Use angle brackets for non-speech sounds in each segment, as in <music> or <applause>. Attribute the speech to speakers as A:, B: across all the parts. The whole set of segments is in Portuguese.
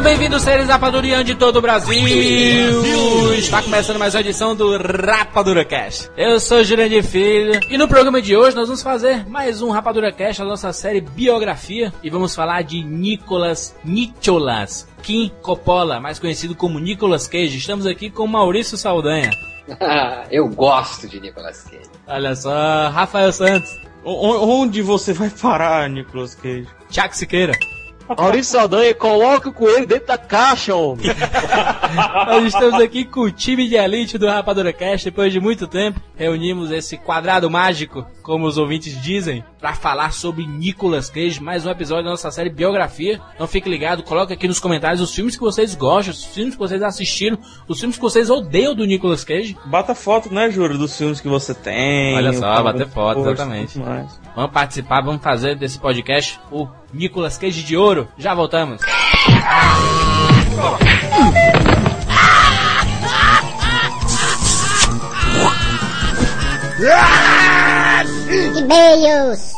A: Sejam bem-vindos, seres rapadurianos de todo o Brasil. Está começando mais uma edição do Rapadura Cast. Eu sou Jurandir Filho e no programa de hoje nós vamos fazer mais um Rapadura Cast, a nossa série Biografia, e vamos falar de Nicolas Nicholas Kim Coppola, mais conhecido como Nicolas Cage. Estamos aqui com Maurício Saldanha. <laughs>
B: Eu gosto de Nicolas Cage.
A: Olha só, Rafael Santos,
C: O- Onde você vai parar, Nicolas Cage?
A: Tiago Siqueira.
D: Maurício Saldanha, coloca o coelho dentro da caixa, homem. <laughs>
A: Nós estamos aqui com o time de elite do Rapadura Cast. Depois de muito tempo, reunimos esse quadrado mágico, como os ouvintes dizem, para falar sobre Nicolas Cage. Mais um episódio da nossa série Biografia. Então fique ligado, coloque aqui nos comentários os filmes que vocês gostam, os filmes que vocês assistiram, os filmes que vocês odeiam do Nicolas Cage.
C: Bata foto, né, Júlio, dos filmes que você tem.
A: Olha só, bater foto, exatamente.
C: mais.
A: Vamos participar, vamos fazer desse podcast o Nicolas Cage de ouro. Já voltamos.
E: E-mails.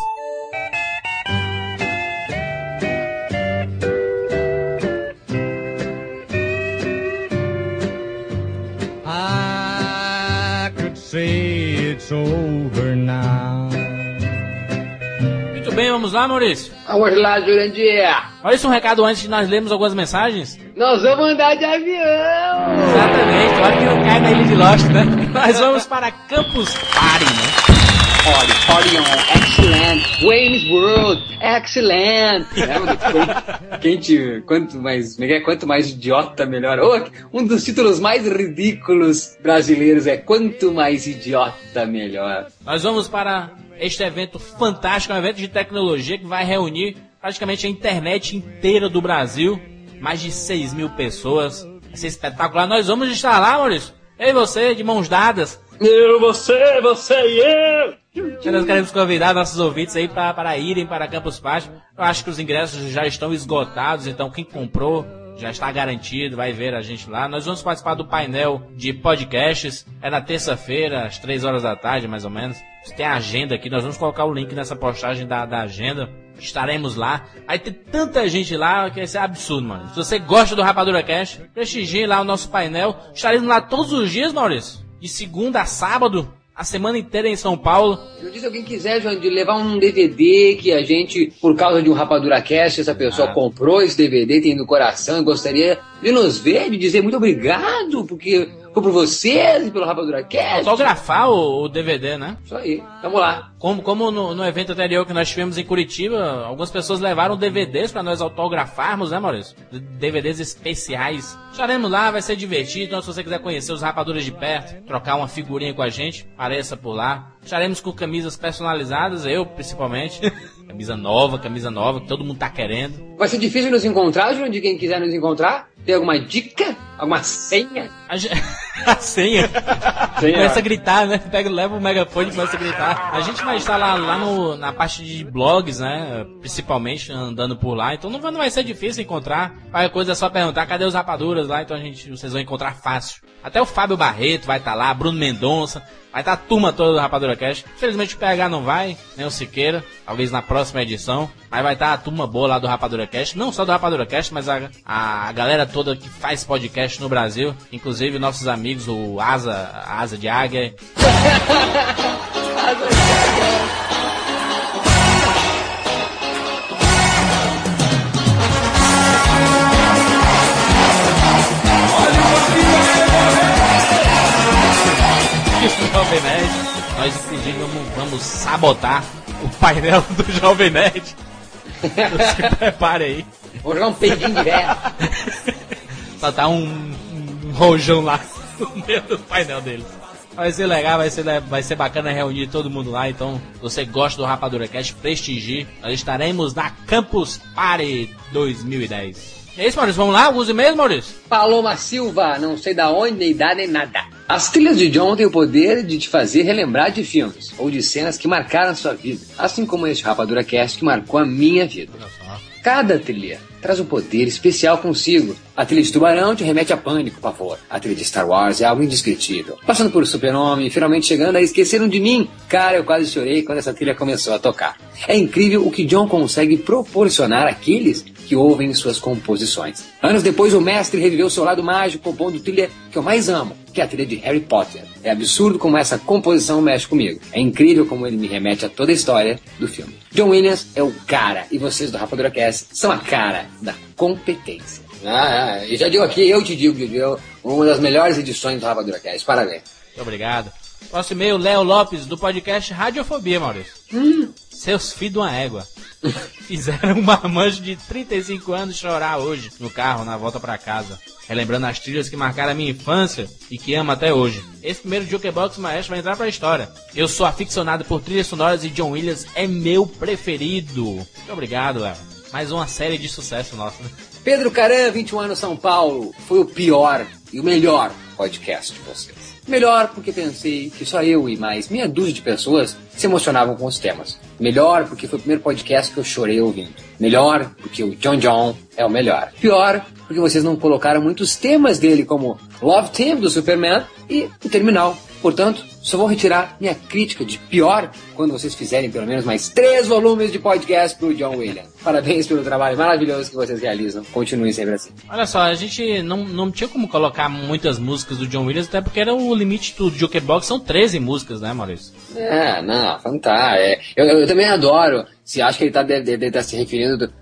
F: I could say it's over
A: vamos lá, Maurício.
B: Vamos lá, Jurandir.
A: Maurício, um recado antes de nós lermos algumas mensagens.
B: Nós vamos andar de avião.
A: Exatamente, claro que não cai na ilha de Lost, né? <laughs> Nós vamos para Campus Party, né?
B: Party, party on, excellent. Wayne's World, excellent. <laughs> Lembra do quem te, quanto mais, é é? quanto mais idiota, melhor. Oh, um dos títulos mais ridículos brasileiros é Quanto mais idiota, melhor.
A: Nós vamos para este evento fantástico, um evento de tecnologia que vai reunir praticamente a internet inteira do Brasil. Mais de 6 mil pessoas. Vai ser espetacular. Nós vamos estar lá, Maurício. Eu e você, de mãos dadas.
C: Eu, você, você e eu.
A: E nós queremos convidar nossos ouvintes aí para irem para Campus Party. Eu acho que os ingressos já estão esgotados, então quem comprou já está garantido, vai ver a gente lá. Nós vamos participar do painel de podcasts. É na terça-feira, às 3 horas da tarde, mais ou menos. Tem a agenda aqui, nós vamos colocar o link nessa postagem da, da agenda. Estaremos lá. Vai ter tanta gente lá que vai ser absurdo, mano. Se você gosta do Rapadura Cash, prestigie lá o nosso painel. Estaremos lá todos os dias, Maurício. De segunda a sábado, a semana inteira em São Paulo.
B: Eu disse se alguém quiser, João, de levar um DVD que a gente, por causa de um Rapadura Cast, essa pessoa
A: Ah.
B: comprou esse DVD, tem no coração e gostaria de nos ver, de dizer muito obrigado, porque por vocês e pelo Rapadura Cast.
A: Autografar o, o DVD, né?
B: Isso aí, vamos lá.
A: Como, como no, no evento anterior que nós tivemos em Curitiba, algumas pessoas levaram DVDs para nós autografarmos, né, Maurício? DVDs especiais. Estaremos lá, vai ser divertido. Então, se você quiser conhecer os rapaduras de perto, trocar uma figurinha com a gente, apareça por lá. Estaremos com camisas personalizadas, eu principalmente. <laughs> camisa nova, camisa nova, que todo mundo tá querendo.
B: Vai ser difícil nos encontrar, João, de quem quiser nos encontrar? Tem alguma dica? Alguma senha?
A: A, <laughs> a senha.
B: Senha.
A: Começa a gritar, né? Pega, leva o megafone e começa a gritar. A gente vai estar lá, lá no, na parte de blogs, né? Principalmente andando por lá. Então não vai, não vai ser difícil encontrar. Qualquer coisa é só perguntar cadê os rapaduras lá. Então a gente, vocês vão encontrar fácil. Até o Fábio Barreto vai estar lá, Bruno Mendonça. Vai estar a turma toda do Rapadura Cash. Infelizmente o PH não vai, nem o Siqueira. Talvez na próxima edição. Mas vai estar a turma boa lá do Rapadura Cast. Não só do Rapadura Cast, mas a, a galera toda que faz podcast no Brasil. Inclusive nossos amigos, o Asa, Asa de Águia. E o Jovem Nerd. Nós inclusive vamos, vamos sabotar o painel <laughs> do Jovem Nerd. <laughs> Se prepare aí.
B: Vou jogar um peidinho de velho.
A: Só tá um, um rojão lá <laughs> no meio do painel deles. Vai ser legal, vai ser, vai ser bacana reunir todo mundo lá. Então, se você gosta do Rapadura Cast, prestigie. Nós estaremos na Campus Party 2010. É isso, Maurício. Vamos lá? Alguns e-mails, Maurício?
B: Paloma Silva, não sei da onde, nem idade, nem nada. As trilhas de John têm o poder de te fazer relembrar de filmes ou de cenas que marcaram a sua vida, assim como este Rapadura Cast que marcou a minha vida.
A: Olha só.
B: Cada trilha traz um poder especial consigo. A trilha de Tubarão te remete a pânico, pavor. A trilha de Star Wars é algo indescritível. Passando por Super-Homem, finalmente chegando a Esqueceram de Mim. Cara, eu quase chorei quando essa trilha começou a tocar. É incrível o que John consegue proporcionar àqueles que ouvem suas composições. Anos depois, o mestre reviveu seu lado mágico compondo trilha que eu mais amo, que é a trilha de Harry Potter. É absurdo como essa composição mexe comigo. É incrível como ele me remete a toda a história do filme. John Williams é o cara, e vocês do Rapadura Cast são a cara da competência. Ah, ah, e já digo aqui, eu te digo, Didi, uma das melhores edições do Rapadura Cast. Parabéns.
A: Muito obrigado. Próximo e-mail, Léo Lopes, do podcast Radiofobia, Maurício. Seus filhos de uma égua. Fizeram um marmanjo de 35 anos chorar hoje no carro, na volta pra casa. Relembrando as trilhas que marcaram a minha infância e que amo até hoje. Esse primeiro Jukebox Maestro vai entrar pra história. Eu sou aficionado por trilhas sonoras e John Williams é meu preferido. Muito obrigado, Léo. Mais uma série de sucesso nossa. né?
B: Pedro Caran, 21 anos, São Paulo. Foi o pior e o melhor podcast de vocês. Melhor porque pensei que só eu e mais meia dúzia de pessoas se emocionavam com os temas. Melhor porque foi o primeiro podcast que eu chorei ouvindo. Melhor porque o John John é o melhor. Pior porque vocês não colocaram muitos temas dele como Love Team do Superman e o Terminal. Portanto, só vou retirar minha crítica de pior quando vocês fizerem pelo menos mais três volumes de podcast pro John Williams. <laughs> Parabéns pelo trabalho maravilhoso que vocês realizam. Continuem sempre assim.
A: Olha só, a gente não, não tinha como colocar muitas músicas do John Williams, até porque era o limite do Jukebox, são 13 músicas, né, Maurício?
B: É, não, fantástico. É, eu, eu, eu também adoro. Se acha que ele tá, deve, deve estar se referindo do...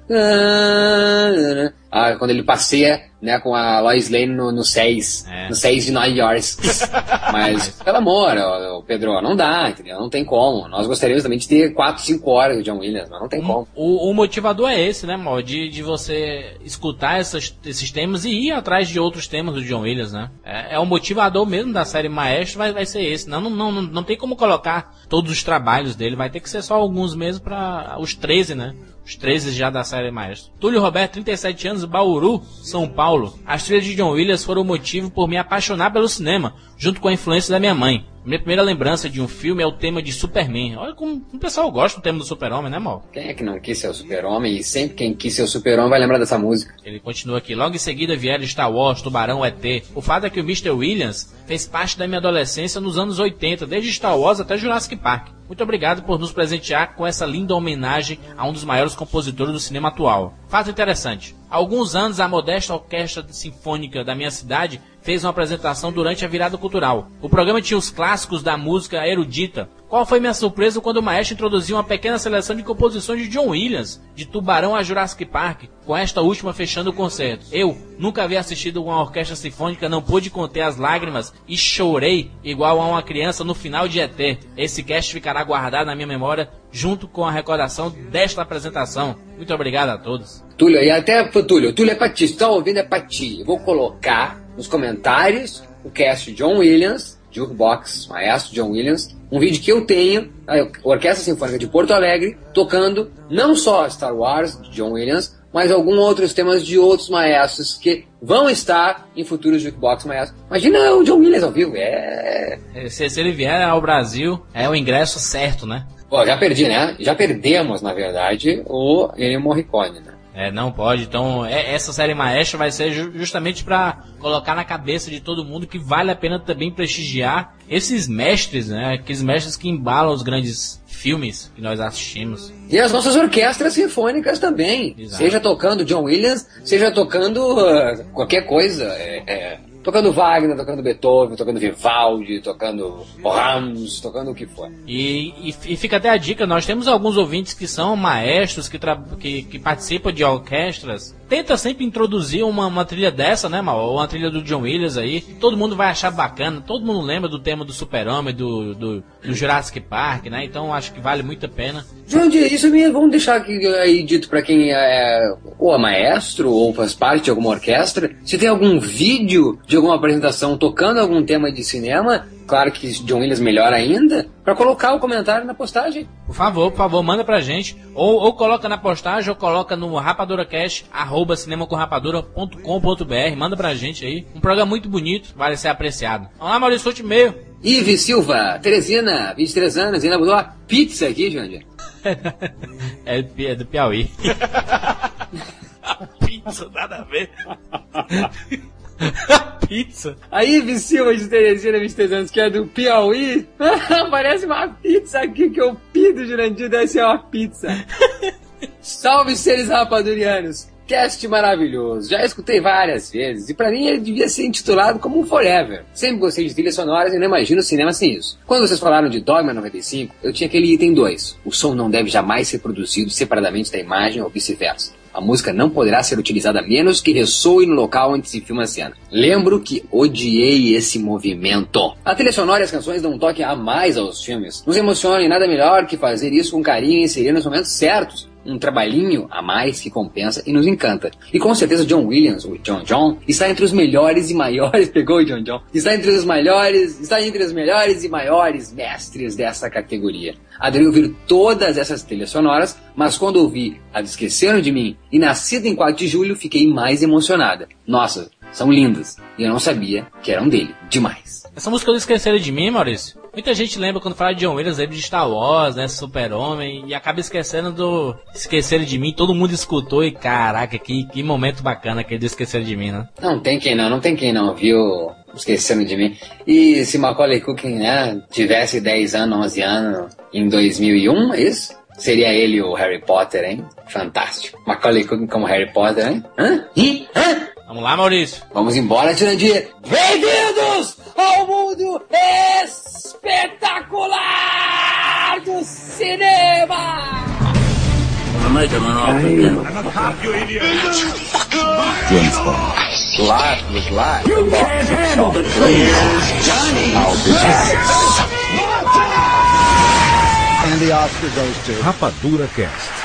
B: Ah, quando ele passeia né, com a Lois Lane no, no 6,
A: É.
B: no 6 de Nine Yards. <laughs> Mas, pelo amor, ô, Pedro, não dá, entendeu? Não tem como. Nós gostaríamos também de ter 4, 5 horas do John Williams, mas não tem como.
A: O, o motivador é esse, né, Mal? De, de você escutar essas- esses temas e ir atrás de outros temas do John Williams, né? É, é o motivador mesmo da série Maestro, vai, vai ser esse. Não, não, não, não, não tem como colocar todos os trabalhos dele, vai ter que ser só alguns mesmo para os 13, né? Os 13 já da série Maestro. Túlio Roberto, 37 anos, Bauru, São Paulo. As trilhas de John Williams foram o motivo por me apaixonar pelo cinema, junto com a influência da minha mãe. Minha primeira lembrança de um filme é o tema de Superman. Olha como o pessoal gosta do tema do Super-Homem, né, Mal?
B: Quem é que não quis ser o super-homem? E sempre quem quis ser o super-homem vai lembrar dessa música.
A: Ele continua aqui. Logo em seguida vieram Star Wars, Tubarão, ET. O fato é que o Mr. Williams fez parte da minha adolescência nos anos 80, desde Star Wars até Jurassic Park. Muito obrigado por nos presentear com essa linda homenagem a um dos maiores compositores do cinema atual. Fato interessante. Há alguns anos, a modesta orquestra sinfônica da minha cidade fez uma apresentação durante a virada cultural. O programa tinha os clássicos da música erudita. Qual foi minha surpresa quando o maestro introduziu uma pequena seleção de composições de John Williams, de Tubarão a Jurassic Park, com esta última fechando o concerto. Eu nunca havia assistido uma orquestra sinfônica, não pude conter as lágrimas e chorei igual a uma criança no final de ET. Esse cast ficará guardado na minha memória junto com a recordação desta apresentação. Muito obrigado a todos.
B: Túlio, e até, Túlio, Túlio é pra ti. Se tá ouvindo, é pra ti. Eu vou colocar nos comentários o cast John Williams, Jukebox, Maestro John Williams, um vídeo que eu tenho, a Orquestra Sinfônica de Porto Alegre, tocando não só Star Wars, de John Williams, mas alguns outros temas de outros maestros que vão estar em futuros Jukebox Maestros. Imagina o John Williams ao vivo, é...
A: Se, se ele vier ao Brasil, é o ingresso certo, né?
B: Pô, já perdi, né? Já perdemos, na verdade, o Ennio Morricone, né?
A: É, não pode. Então, é- essa série Maestro vai ser ju- justamente pra colocar na cabeça de todo mundo que vale a pena também prestigiar esses mestres, né? Aqueles mestres que embalam os grandes filmes que nós assistimos.
B: E as nossas orquestras sinfônicas também.
A: Exato.
B: Seja tocando John Williams, seja tocando ah, qualquer coisa. é, é, tocando Wagner, tocando Beethoven, tocando Vivaldi, tocando Brahms, tocando o que for.
A: E, e, e fica até a dica, nós temos alguns ouvintes que são maestros, que, que, que participam de orquestras. Tenta sempre introduzir uma, uma trilha dessa, né, Mal? Uma trilha do John Williams aí. Todo mundo vai achar bacana, todo mundo lembra do tema do Super-Homem, do, do, do Jurassic Park, né? Então acho que vale muito a pena.
B: Jurandir, isso me, vamos deixar aqui aí dito pra quem é ou é maestro ou faz parte de alguma orquestra. Se tem algum vídeo de alguma apresentação tocando algum tema de cinema, claro que John Williams melhor ainda, pra colocar o comentário na postagem.
A: Por favor, por favor, manda pra gente. Ou, ou coloca na postagem, ou coloca no rapaduracast, arroba cinemacomrapadura.com.br. Manda pra gente aí. Um programa muito bonito, vale ser apreciado. Vamos lá, Maurício, último e-mail.
B: Ives Silva, Teresina, 23 anos, ainda botou uma pizza aqui, Jandir. <laughs>
A: É, é do Piauí. <laughs> Nossa, nada a ver. <laughs> <laughs> pizza.
B: Aí, Ives Silva de Teresina, 23 anos, que é do Piauí. <laughs> Parece uma pizza aqui que eu pido, Jurandir, deve ser uma pizza. <laughs> Salve, seres rapadurianos. Cast maravilhoso. Já escutei várias vezes e pra mim ele devia ser intitulado como um Forever. Sempre gostei de trilhas sonoras e não imagino o cinema sem isso. Quando vocês falaram de Dogma 95, eu tinha aquele item 2. O som não deve jamais ser produzido separadamente da imagem ou vice-versa. A música não poderá ser utilizada a menos que ressoe no local onde se filma a cena. Lembro que odiei esse movimento. A trilha sonora e as canções dão um toque a mais aos filmes. Nos emociona e nada melhor que fazer isso com carinho e inserir nos momentos certos um trabalhinho a mais que compensa e nos encanta. E com certeza John Williams, o John John, está entre os melhores e maiores, <laughs> pegou o John John, está entre os melhores, está entre os melhores e maiores mestres dessa categoria. Adorei ouvir todas essas trilhas sonoras, mas quando ouvi a Esqueceram de Mim e Nascida em 4 de Julho, fiquei mais emocionada. Nossa, são lindas. E eu não sabia que eram dele. Demais.
A: Essa música do Esqueceram de Mim, Maurício. Muita gente lembra quando fala de John Williams, lembra de Star Wars, né? Super-Homem, e acaba esquecendo do Esqueceram de Mim. Todo mundo escutou e caraca, que, que momento bacana aquele do Esqueceram de Mim, né?
B: Não tem quem não, não tem quem não, viu? Esquecendo de mim. E se Macaulay Culkin, né, tivesse 10 anos, 11 anos em 2001, é isso? Seria ele o Harry Potter, hein? Fantástico. Macaulay Culkin como Harry Potter, hein? Hã? Ih? Hã?
A: Vamos lá, Maurício.
B: Vamos embora, Tirandir. Bem-vindos ao mundo espetacular do cinema!
E: Life was life.
F: And the Oscar goes to.
G: Rapadura Cast.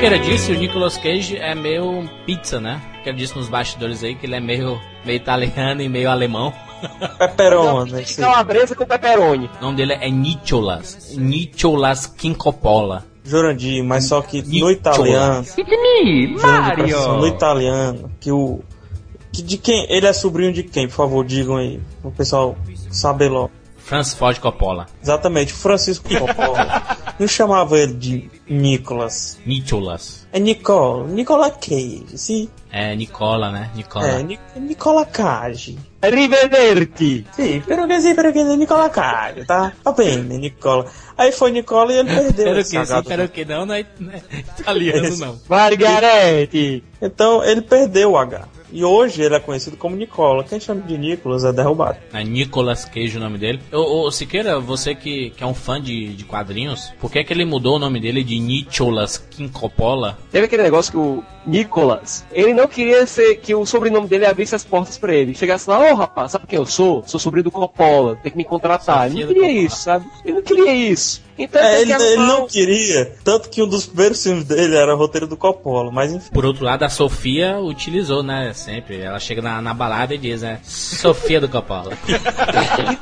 A: O Siqueira disse, o Nicolas Cage é meio pizza, né? Que ele disse nos bastidores aí que ele é meio, meio italiano e meio alemão. <laughs>
C: Peperona, isso aí.
D: Calabresa com pepperoni.
A: O nome dele é Nicholas. Nicholas Quincopola.
C: Jurandir, mas só que no
A: Nicholas.
C: italiano. Jurandir, presta atenção, No italiano, que o. Que de quem? Ele é sobrinho de quem, por favor, digam aí. O pessoal saber logo.
A: Francis Ford Coppola.
C: Exatamente, Francisco Coppola. <laughs> não chamava ele de Nicholas.
A: Nicholas.
C: É Nicole, Nicola Cage, sim.
A: É Nicola, né? Nicola.
C: É, Ni- Nicola Cage. Che sì, perché è Nicola Cage, tá? Va bene, Nicola. Aí foi Nicola e ele <laughs> perdeu.
A: Pelo
C: esse
A: que, sim, pelo que não, não é, não é italiano, não.
D: Margarete.
C: Então ele perdeu o H. E hoje ele é conhecido como Nicola. Quem chama de Nicolas é derrubado.
A: É Nicolas Cage o nome dele. Ô, ô, Siqueira, você que, que é um fã de, de quadrinhos, por que, que ele mudou o nome dele de Nicholas Quincopola?
D: Teve aquele negócio que o Nicolas, ele não queria ser que o sobrenome dele abrisse as portas pra ele. Chegasse lá, ô rapaz, sabe quem eu sou? Sou sobrinho do Coppola, tem que me contratar. Ele não queria isso, sabe? Ele não queria isso. Então
C: É, ele,
D: que
C: ele não queria, tanto que um dos primeiros filmes dele era o roteiro do Coppola, mas enfim.
A: Por outro lado, a Sofia utilizou, né? Sempre. Ela chega na, na balada e diz, né? Sofia do Coppola. <laughs>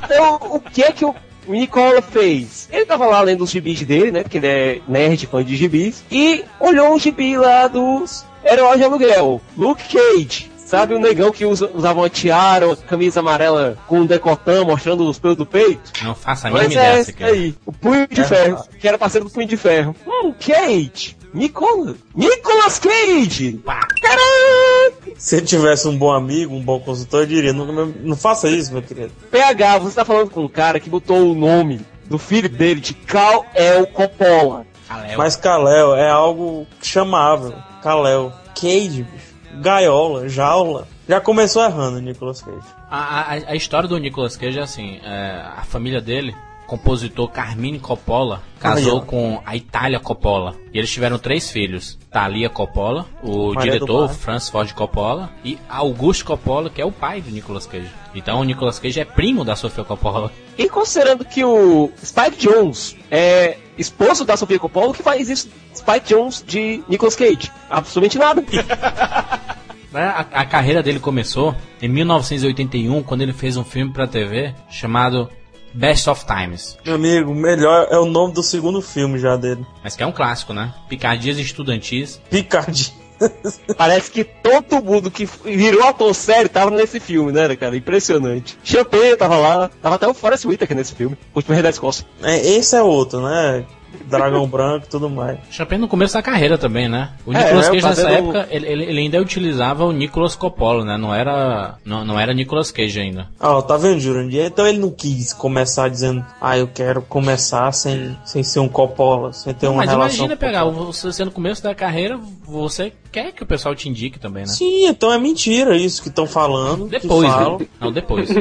D: Então, o que é que o Nicola fez? Ele tava lá lendo os gibis dele, né? Porque ele é nerd, fã de gibis. E olhou um gibi lá dos heróis de aluguel. Luke Cage. Sabe o negão que usa, usava uma tiara, uma camisa amarela com um decotão mostrando os pelos do peito?
A: Não faça a mínima
D: Mas
A: ideia,
D: é esse
A: Siqueira.
D: aí, o Punho de
C: É.
D: Ferro, que era parceiro do Punho de Ferro. Hum, Cage! Nicolas! Nicolas Cage! Caraca!
C: Se ele tivesse um bom amigo, um bom consultor, eu diria, não, não, não faça isso, meu querido.
D: PH, você tá falando com um cara que botou o nome do filho dele de Cal El Coppola.
A: Kalel.
C: Mas Kalel é algo chamável. Kalel. Cage, bicho. Gaiola, jaula. Já começou errando, Nicolas Cage.
A: A, a, a história do Nicolas Cage é assim: é, a família dele, compositor Carmine Coppola, casou com a Itália Coppola. E eles tiveram três filhos: Thalia Coppola, o
C: Maria
A: diretor. Francis Ford Coppola e Augusto Coppola, que é o pai do Nicolas Cage. Então o Nicolas Cage é primo da Sofia Coppola.
D: E considerando que o Spike Jones é esposo da Sofia Coppola, o que faz isso Spike Jones de Nicolas Cage? Absolutamente nada. <laughs>
A: Né, A, a carreira dele começou em 1981, quando ele fez um filme pra TV chamado Best of Times.
C: Meu amigo, melhor é o nome do segundo filme já dele.
A: Mas que é um clássico, né? Picardias Estudantis.
C: Picardia. <laughs>
D: Parece que todo mundo que virou ator sério tava nesse filme, né, cara? Impressionante. Champagne tava lá, tava até o Forrest Whitaker nesse filme, o último Rei da Escócia.
C: É, esse é outro, né? Dragão Branco e tudo mais.
A: Champagne no começo da carreira também, né? O
D: É,
A: Nicolas
D: é,
A: Cage nessa
D: fazendo-
A: época, ele, ele- ainda utilizava o Nicolas Coppola, né? Não era, não, não era Nicolas Cage ainda.
C: Ah, tá vendo, Jurandir? Então ele não quis começar dizendo, ah, eu quero começar sem, sem ser um Coppola, sem ter uma
A: Mas
C: relação.
A: imagina
C: com
A: pegar, você, você no começo da carreira, você quer que o pessoal te indique também, né?
C: Sim, então é mentira isso que estão falando.
A: Depois,
C: falam.
A: né? Não, depois. <laughs>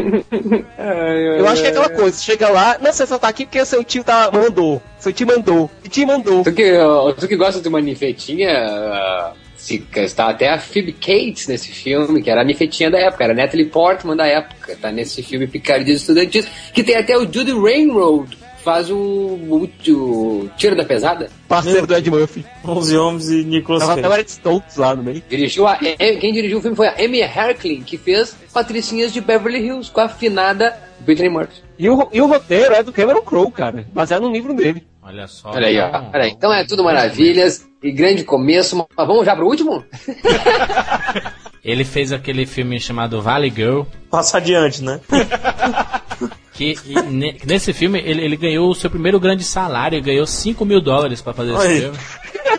D: Eu acho que é aquela coisa, chega lá, não, você só tá aqui porque seu tio tá, mandou. Seu tio mandou. E te mandou.
B: Tu que, tu que gosta de uma nifetinha, se, está até a Phoebe Cates nesse filme, que era a nifetinha da época, era a Natalie Portman da época, tá nesse filme Picardias Estudantis, que tem até o Judy Rainroad, faz o, o, o Tiro da Pesada.
D: Parceiro do Ed Murphy.
C: 11 homens e Nicolas
D: Tava até
C: Cage.
D: Stoltz lá no meio.
B: Dirigiu a, quem dirigiu o filme foi a Amy Herkling, que fez Patricinhas de Beverly Hills, com a afinada Britney Murphy.
D: E o, e o roteiro é do Cameron Crowe, cara, baseado no livro dele.
A: Olha só.
B: Olha aí, ó.
A: Então,
B: Olha aí. Então é tudo maravilhas e grande começo, mas vamos já pro último? <laughs>
A: Ele fez aquele filme chamado Valley Girl,
C: Passa adiante, né? <laughs>
A: que e ne- nesse filme ele, ele ganhou o seu primeiro grande salário, ganhou 5 mil dólares pra fazer esse filme. <laughs>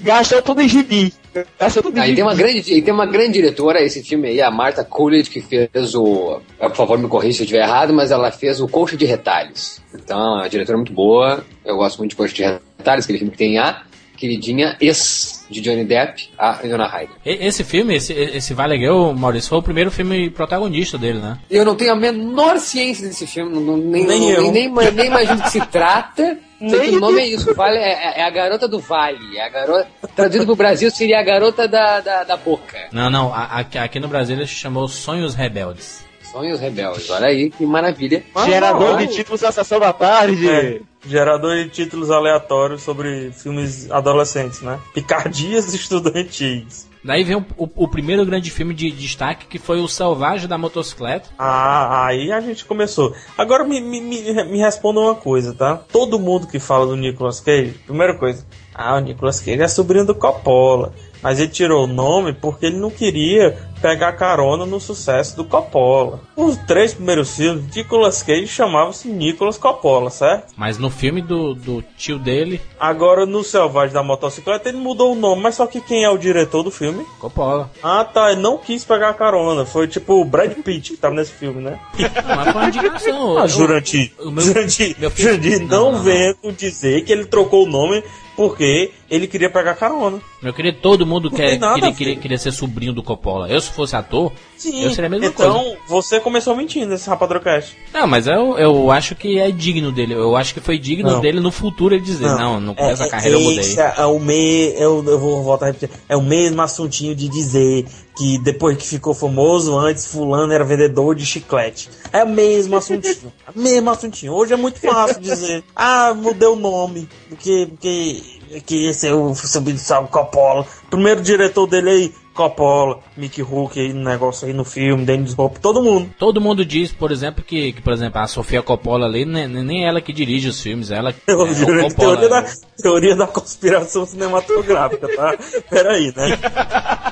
D: Gastou tudo em gibi. Gastou tudo em
B: Aí
D: gibi.
B: tem uma grande, e tem uma grande diretora, esse filme aí, a Martha Coolidge, que fez o. Por favor, me corrija se eu estiver errado, mas ela fez o Coxa de Retalhos. Então, a diretora é muito boa. Eu gosto muito de Coxa de Retalhos, aquele filme que tem a queridinha ex de Johnny Depp, a Leona Ryder.
A: Esse filme, esse, esse Valley Girl, Maurício, foi o primeiro filme protagonista dele, né?
B: Eu não tenho a menor ciência desse filme, não, nem,
C: Nem
B: nem,
C: eu.
B: nem, nem, nem imagino do que se trata. <laughs> Sei que o nome é isso, vale, é, é- a garota do vale. É a garota, traduzido pro Brasil seria a garota da, da, da boca.
A: Não, não, a- aqui, aqui no Brasil ele se chamou Sonhos Rebeldes.
B: Sonhos rebeldes, olha aí, que maravilha.
D: Gerador de títulos da sessão da tarde.
C: É, gerador de títulos aleatórios sobre filmes adolescentes, né? Picardias <laughs> estudantis.
A: Daí vem o, o- o primeiro grande filme de destaque, que foi O Selvagem da Motocicleta.
C: Ah, aí a gente começou. Agora me, me, me, me responda uma coisa, tá? Todo mundo que fala do Nicolas Cage, primeira coisa, ah, o Nicolas Cage é sobrinho do Coppola. Mas ele tirou o nome porque ele não queria pegar carona no sucesso do Coppola. Os três primeiros filmes, Nicolas Cage chamava-se Nicolas Coppola, certo?
A: Mas no filme do, do tio dele,
C: Agora no Selvagem da Motocicleta ele mudou o nome, mas só que quem é o diretor do filme?
A: Coppola.
C: Ah, tá, ele não quis pegar carona. Foi tipo o Brad Pitt que tava nesse filme, né? <laughs>
A: Não, mas foi uma indicação. <laughs>
C: Ah, Jurandir,
A: o meu-
C: Jurandir,
A: meu filho-
C: Jurandir,
A: Não,
C: não,
A: não, não.
C: venha com dizer que ele trocou o nome porque ele queria pegar carona.
A: Eu queria todo mundo quer,
C: nada,
A: queria, queria, queria ser sobrinho do Coppola. Eu, fosse ator,
C: Sim,
A: eu seria a mesma
C: então
A: coisa.
C: você começou mentindo nesse Rapadrocast.
A: Não, mas eu, eu acho que é digno dele. Eu acho que foi digno
C: Não.
A: dele no futuro ele dizer, não, no começo da
C: é,
A: carreira eu mudei.
C: É, o me, eu, eu vou voltar a repetir. É o mesmo assuntinho de dizer que depois que ficou famoso, antes fulano era vendedor de chiclete. É o mesmo assuntinho. <laughs> é o mesmo assuntinho. Hoje é muito fácil dizer, ah, mudei o nome, porque, porque que esse é o subir salvo Coppola. Primeiro diretor dele aí, Coppola, Mickey Rourke aí no negócio aí no filme, Dennis Hopper, todo mundo.
A: Todo mundo diz, por exemplo, que, que, por exemplo, a Sofia Coppola ali, nem, nem ela que dirige os filmes, ela
C: Eu
A: é, o
C: juro,
A: Coppola.
C: teoria, da, teoria da conspiração cinematográfica, tá? Peraí, né? <laughs>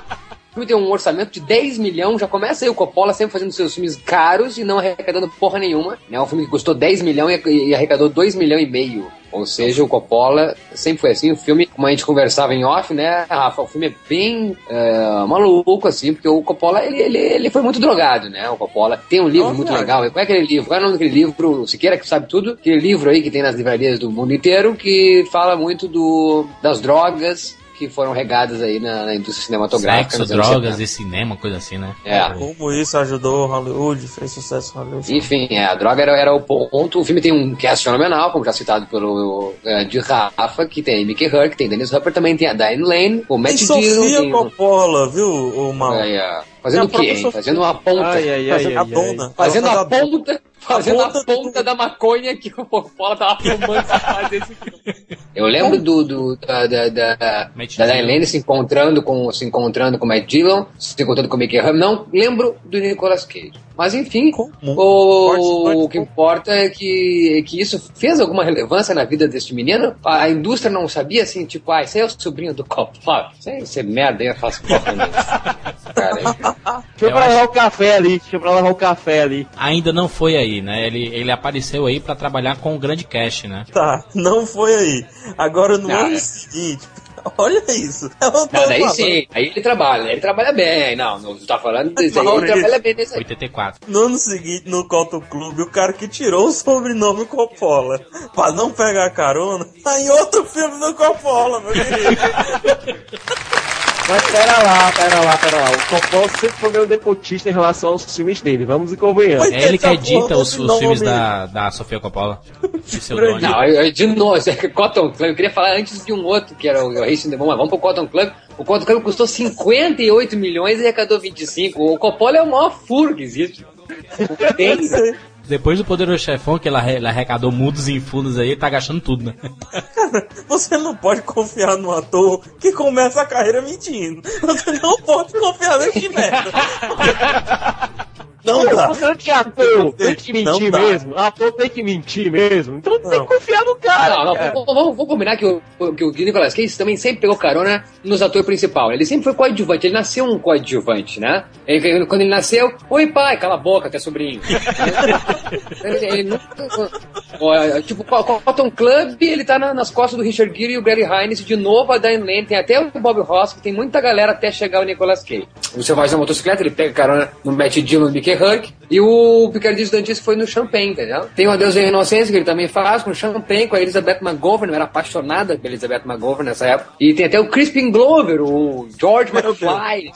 B: Filme tem um orçamento de 10 milhões, já começa aí o Coppola sempre fazendo seus filmes caros e não arrecadando porra nenhuma. É um filme que custou 10 milhões e, arrecadou 2 milhões e meio. Ou seja, o Coppola sempre foi assim. O filme, como a gente conversava em off, né, Rafa? O filme é bem é, maluco, assim, porque o Coppola, ele, ele, ele foi muito drogado, né? O Coppola tem um livro
C: Nossa,
B: muito
C: cara.
B: legal. Qual é aquele livro? Qual é o nome daquele livro? O Siqueira que sabe tudo? Aquele livro aí que tem nas livrarias do mundo inteiro que fala muito do, das drogas que foram regadas aí na, na indústria cinematográfica.
A: Sexo, drogas
B: 70.
A: e cinema, coisa assim, né?
B: É.
C: Como isso ajudou Hollywood, fez sucesso em Hollywood.
B: Enfim, é, a droga era, era o ponto. O filme tem um cast fenomenal, como já citado pelo é, de Rafa, que tem Mickey Hurk, tem Dennis Hopper, também tem a Diane Lane, o Matt
C: Tem
B: Dillon,
C: Sofia
B: tem
C: Coppola, viu, o mal?
B: é, é, fazendo
C: É a
B: o quê, hein? Fazendo uma ponta.
D: Ai, ai, ai,
C: Fazendo
D: ai,
C: a
D: ai.
C: dona.
B: Fazendo a ponta. Fazendo a
C: ponta
B: ponta,
C: do-
B: da maconha que o Coppola tava fumando pra fazer esse filme. Eu lembro do, do- da, da, da, da se encontrando com se encontrando com o Matt Dillon, se encontrando com o Mickey Ham. Não lembro do Nicolas Cage. Mas enfim, o, o que importa é que, é que isso fez alguma relevância na vida deste menino. A, a indústria não sabia assim, tipo, ah, esse é o sobrinho do Coppola. Isso aí, isso é merda, aí eu faço Coppola. <laughs> Cara,
D: Deixa
A: Eu
D: pra
A: acho-
D: lavar o café ali, deixa eu pra lavar o café ali.
A: Ainda não foi aí, né? Ele, ele apareceu aí pra trabalhar com o grande cash, né?
C: Tá, não foi aí. Agora no ano
B: é.
C: seguinte, <laughs> olha isso. Eu não
B: daí
C: falando.
B: sim, aí ele trabalha, ele trabalha bem. Não, não tá falando desse aí, ele
C: Maurício.
B: trabalha bem nesse aí.
A: 84.
C: No ano seguinte, no Cotton Club, o cara que tirou o sobrenome Coppola pra não pegar carona, tá em outro filme do Coppola, meu querido. <laughs>
D: Mas pera lá, pera lá, pera lá. O Coppola sempre foi meio nepotista em relação aos filmes dele, vamos e convenhamos.
A: É ele que
C: essa
A: edita os, os filmes da, da Sofia Coppola. De <laughs> seu dono.
B: Não, eu- eu- de novo, é que Cotton Club, eu queria falar antes de um outro, que era o, o Racing the Moon, mas vamos pro Cotton Club. O Cotton Club custou 58 milhões e arrecadou 25. O Coppola é o maior furo que existe. <laughs> Tem,
A: Depois do Poderoso Chefão, que ele arre- ele arrecadou mudos e fundos aí, tá gastando tudo, né?
C: Você não pode confiar no ator que começa a carreira mentindo. Você não pode confiar nesse merda. <laughs> Não dá.
D: Você ator tem que mentir
C: Não dá.
D: mesmo? Ator tem que mentir mesmo? Então tem
C: Não.
D: que confiar no cara.
B: Não, não,
D: cara.
B: vamos, vamos- combinar que o, que o Nicolas Cage também sempre pegou carona nos atores principais. Ele sempre foi coadjuvante, ele nasceu um coadjuvante, né? Ele- quando ele nasceu, oi pai, cala a boca, que é sobrinho. <laughs> ele, ele nunca. Ó, tipo, o Cotton Club, ele tá na- nas costas do Richard Gere e o Gary Hines, de novo a Diane Lane, tem até o Bob Ross, que tem muita galera até chegar o Nicolas Cage. O Selvagem da Motocicleta, ele pega carona no Matt Dillon no Mickey Huck, e o Picardis Dantes foi no Champagne, entendeu? Tem o Adeus e a Inocência, que ele também faz com o Champagne, com a Elizabeth McGovern, eu era apaixonada pela Elizabeth McGovern nessa época. E tem até o Crispin Glover, o George. McFly?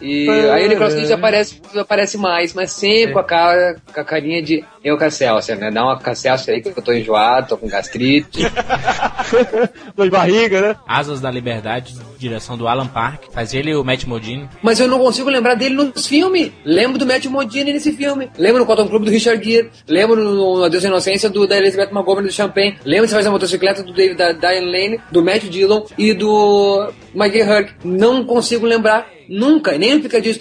B: E aí Cage aparece, aparece mais, mas sempre com a cara, com a carinha de eu Casselcia, né? Dá uma Casselcia aí que eu tô enjoado, tô com gastrite. <laughs>
D: Dor de barriga, né?
A: Asas da Liberdade, direção do Alan Park. Faz ele e o Matt Modine.
B: Mas eu não consigo lembrar dele nos filmes. Lembro do Matt Modine nesse filme. Lembro no Cotton Club do Richard Gere. Lembro no Adeus à Inocência do, da Elizabeth McGovern do Champagne. Lembro de Faz a Motocicleta do David da Diane Lane, do Matt Dillon e do Maggie Hurk. Não consigo lembrar nunca, nem no Picadinho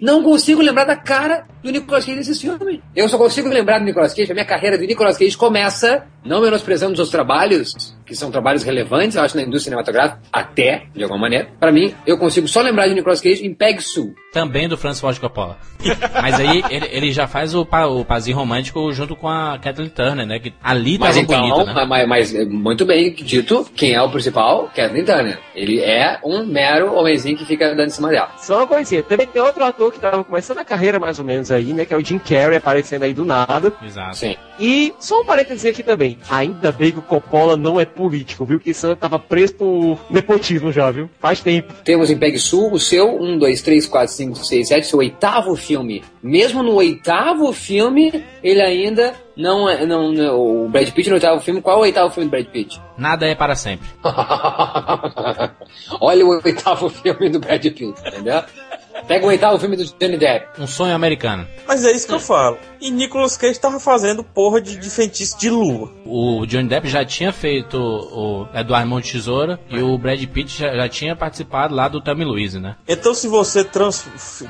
B: não consigo lembrar da cara do Nicolas Cage nesses filmes. Eu só consigo lembrar do Nicolas Cage, a minha carreira do Nicolas Cage começa, não menosprezando os seus trabalhos, que são trabalhos relevantes, eu acho, na indústria cinematográfica, até, de alguma maneira. Pra mim, eu consigo só lembrar de Nicolas Cage em Peg Sue.
A: Também do Francis Ford Coppola. <laughs> Mas aí ele, ele já faz o, o pazinho romântico junto com a Kathleen Turner, né? Que ali
B: Mas
A: tava
B: então,
A: bonito, né?
B: mas, mas, é muito bem dito, quem é o principal? Kevin Turner. Ele é um mero homenzinho que fica andando em cima dela.
D: Só uma coisinha. Também tem outro ator que tava começando a carreira mais ou menos aí, né? Que é o Jim Carrey aparecendo aí do nada.
A: Exato.
B: Sim.
D: E só um parênteses aqui também. Ainda bem que o Coppola não é político, viu? Que isso tava preso por nepotismo já, viu? Faz tempo.
B: Temos em Peg Sul o seu 1, 2, 3, 4, 5, 6, 7, seu oitavo filme. Mesmo no oitavo filme, ele ainda não é. Não, não- o Brad Pitt no oitavo filme. Qual é o oitavo filme do Brad Pitt?
A: Nada é para sempre. <laughs>
B: Olha o oitavo filme do Brad Pitt, entendeu? Pega o oitavo filme do Johnny Depp.
A: Um sonho americano.
C: Mas é isso que eu falo. E Nicolas Cage tava fazendo porra de, de feitiço de lua.
A: O Johnny Depp já tinha feito o Eduardo Mão de Tesoura e o Brad Pitt já, já tinha participado lá do Tommy Louise, né?
C: Então, se você trans-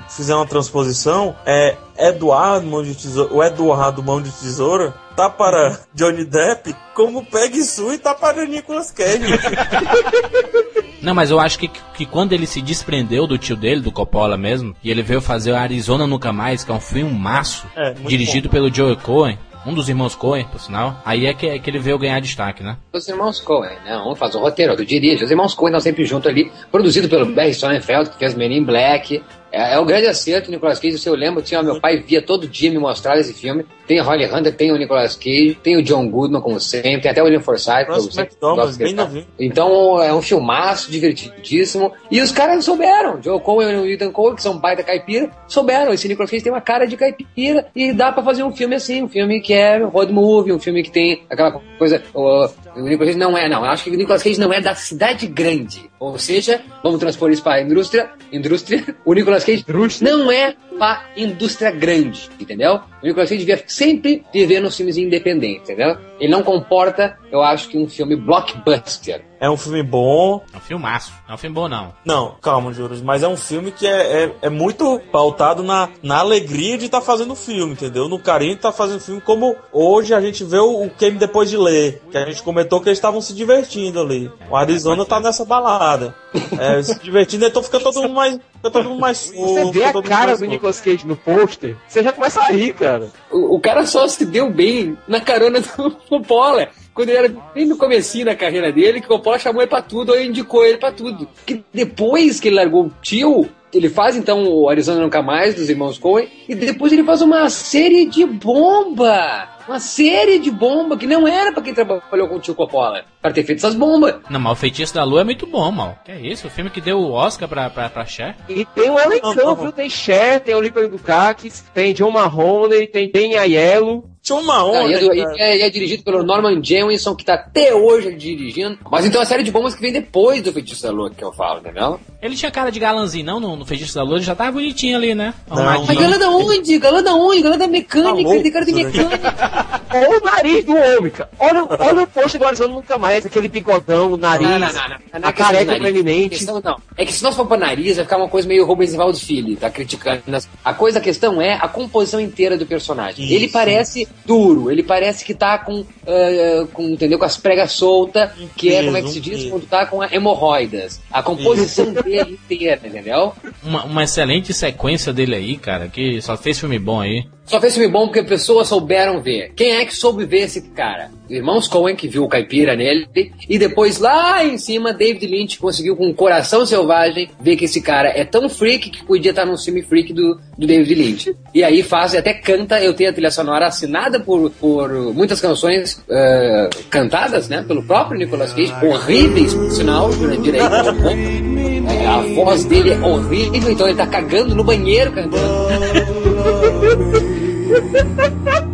C: fizer uma transposição, é Eduardo Mão de Tesoura, o Eduardo Mão de Tesoura tá para Johnny Depp, como Peg Sue tá para Nicolas Cage. <laughs>
A: Não, mas eu acho que, que quando ele se desprendeu do tio dele, do Coppola mesmo, e ele veio fazer o Arizona Nunca Mais, que é um filme maço,
C: É,
A: dirigido pelo Joe Cohen, um dos irmãos Cohen, por sinal, aí é que, é que ele veio ganhar destaque, né?
B: Os irmãos Coen, né? Um faz o roteiro, outro dirige. Os irmãos Coen estão sempre juntos ali, produzido pelo Barry Sonnenfeld, que fez Men in Black. É, é um grande acerto, o Nicolas Cage. Se eu lembro, tinha meu pai via todo dia me mostrar esse filme. Tem o Holly Hunter, tem o Nicolas Cage, tem o John Goodman, como sempre, tem até o William Forsythe.
C: Francis
B: sempre dele,
C: bem novinho.
B: Então é um filmaço, divertidíssimo. E os caras souberam. Joe Coen e o Ethan Coen, que são baita caipira, souberam. Esse Nicolas Cage tem uma cara de caipira e dá pra fazer um filme assim, um filme que é road movie, um filme que tem aquela coisa. O, o Nicolas Cage não é, não. Eu acho que o Nicolas Cage não é da cidade grande. Ou seja, vamos transpor isso pra indústria. Indústria. O Nicolas Cage
D: Indústria.
B: não é pra indústria grande, entendeu? O Nicolas Cage devia sempre viver nos filmes independentes, entendeu? Ele não comporta, eu acho que um filme blockbuster.
C: É um filme bom.
A: É um filmaço. Não é um filme bom, não.
C: Não, calma, Juros. Mas é um filme que é, é, é muito pautado na, na alegria de estar fazendo o filme, entendeu? No carinho de estar fazendo o filme, como hoje a gente vê o, o Game depois de ler. Que a gente comentou que eles estavam se divertindo ali. O Arizona tá nessa balada. É, se divertindo, então fica todo mundo mais. Fica todo mundo mais
D: Você
C: fofo,
D: vê
C: fica
D: a cara do
C: fofo.
D: Nicolas Cage no pôster, você já começa a rir, cara.
B: O, o cara só se deu bem na carona do <laughs> Coppola. Quando ele era bem no comecinho da carreira dele, que o Coppola chamou ele pra tudo, ou indicou ele pra tudo. Que depois que ele largou o tio, ele faz então o Arizona Nunca Mais, dos irmãos Coen, e depois ele faz uma série de bomba! Uma série de bomba que não era pra quem trabalhou com o tio Coppola, pra ter feito essas bombas.
A: Não, mas o Feitiço da Lua é muito bom, mal. Que é isso? O filme que deu o Oscar pra, pra, pra Cher?
D: E tem
C: Não, tá
D: viu? Tem Cher, tem Olímpia Dukakis, tem John Mahoney, tem tem Aiello.
C: Tinha uma
B: Ah,
C: onda.
B: e, é, e é- e é dirigido pelo Norman Jewison, que tá até hoje dirigindo. Mas então é a série de bombas que vem depois do Feitiço da Lua que eu falo, entendeu?
A: Ele tinha cara de galanzinho, não? No, no Feitiço da Lua, ele já tava bonitinho ali, né?
C: Não.
B: Mas galã da onde? Galã da onde? Galã da mecânica,
C: Tá louco,
B: tem cara de
C: né?
B: mecânica.
D: Olha o nariz do homem, cara. Olha, olha o pôster do Arizona Nunca Mais, aquele bigodão, o nariz,
B: Não, não, não, não. Não é
D: a
B: questão
D: careca proeminente.
B: Questão não. É que se nós for pra nariz, vai ficar uma coisa meio Rubens Evaldo Filho, tá criticando. A coisa, a questão é a composição inteira do personagem.
C: Isso.
B: Ele parece duro, ele parece que tá com, ah, com entendeu, com as pregas soltas, que é, como é que se diz,
C: peso.
B: quando tá com hemorroidas. A composição dele inteira, entendeu?
A: Uma, uma excelente sequência dele aí, cara, que só fez filme bom aí.
B: Só fez filme bom porque pessoas souberam ver. Quem é que soube ver esse cara? Irmãos Coen, que viu o caipira nele, e depois lá em cima, David Lynch conseguiu com um coração selvagem ver que esse cara é tão freak que podia estar num filme freak do, do David Lynch. E aí faz, até canta, eu tenho a trilha sonora assinada por, por muitas canções eh, cantadas, né, pelo próprio Nicolas Cage, horríveis, por sinal, Jurandir aí, é, a voz dele é horrível, então ele tá cagando no banheiro cantando. <laughs>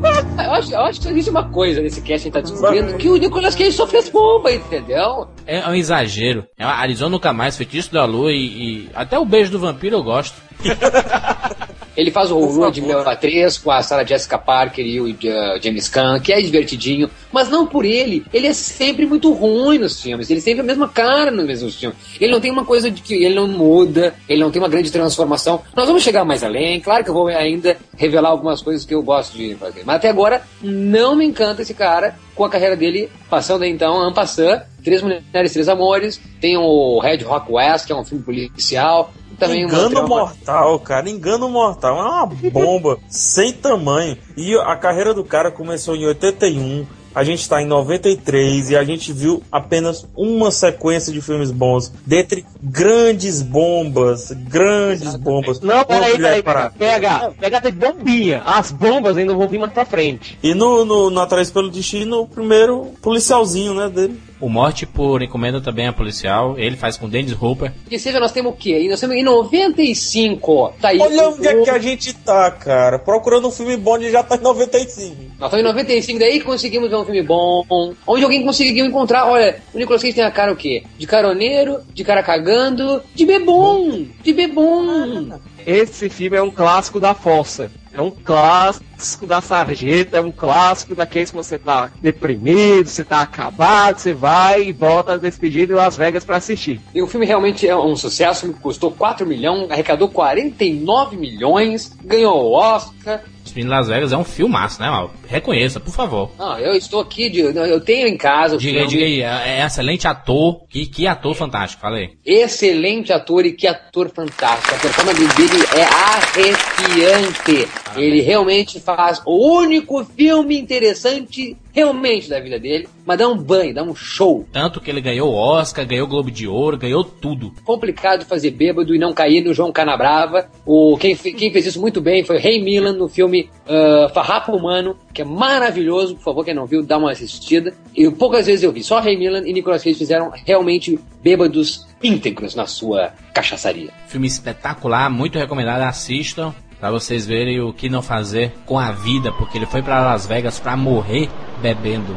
B: Eu acho, eu acho que existe uma coisa nesse cast que a gente tá descobrindo, que o Nicolas Cage só fez bomba, entendeu?
A: É um exagero. É Arizona Nunca Mais, Feitiço da Lua e, e até o Beijo do Vampiro eu gosto. <laughs>
B: Ele faz o Lua de Mel 3 com a Sarah Jessica Parker e o uh, James Caan, que é divertidinho, mas não por ele. Ele é sempre muito ruim nos filmes. Ele sempre é a mesma cara nos mesmos filmes. Ele não tem uma coisa de que ele não muda, ele não tem uma grande transformação. Nós vamos chegar mais além. Claro que eu vou ainda revelar algumas coisas que eu gosto de fazer. Mas até agora não me encanta esse cara com a carreira dele passando então en passant, Três Mulheres, Três Amores. Tem o Red Rock West, que é um filme policial. Também
C: Engano mortal, cara. Engano mortal. É uma bomba <laughs> sem tamanho. E a carreira do cara começou em 81. A gente tá em 93 e a gente viu apenas uma sequência de filmes bons. Dentre grandes bombas, grandes bombas.
D: Não, peraí, peraí, peraí. Pega, pega tem bombinha. As bombas ainda vão vir mais pra frente.
C: E no, no, no Atrás pelo Destino, o primeiro policialzinho, né, dele.
A: O Morte por Encomenda também é policial. Ele faz com Dennis Hopper.
B: Que seja, nós temos o quê? E Nós temos em 95. Tá aí.
C: Olha
B: o-
C: onde é que a gente tá, cara. Procurando um filme bom e já tá em 95.
B: Nós estamos em 95, daí conseguimos ver um filme bom. Onde alguém conseguiu encontrar. Olha, o Nicolas Cage tem a cara o quê? De caroneiro, de cara cagando, de bebom. De bebom.
D: Esse filme é um clássico da fossa. É um clássico da sarjeta, é um clássico daqueles que você tá deprimido, você tá acabado, você vai e volta despedido em Las Vegas pra assistir.
B: E o filme realmente é um sucesso, custou 4 milhões, arrecadou 49 milhões, ganhou o Oscar.
A: Spin Las Vegas é um filmaço, né, Mal? Reconheça, por favor.
B: Não, eu estou aqui, de, eu tenho em casa o
A: Diga aí,
B: filme.
A: diga aí. É, é excelente ator. Que, que ator fantástico, falei.
B: Excelente ator e que ator fantástico. A performance dele é arrepiante. Ele realmente faz o único filme interessante realmente da vida dele, mas dá um banho, dá um show.
A: Tanto que ele ganhou o Oscar, ganhou o Globo de Ouro, ganhou tudo.
B: Complicado fazer bêbado e não cair no João Canabrava. O, quem, quem fez isso muito bem foi Ray Millan no filme ah, Farrapo Humano, que é maravilhoso. Por favor, quem não viu, dá uma assistida. E poucas vezes eu vi. Só Ray Millan e Nicolas Cage fizeram realmente bêbados íntegros na sua cachaçaria.
A: Filme espetacular, muito recomendado, assistam para vocês verem o que não fazer com a vida, porque ele foi para Las Vegas para morrer bebendo.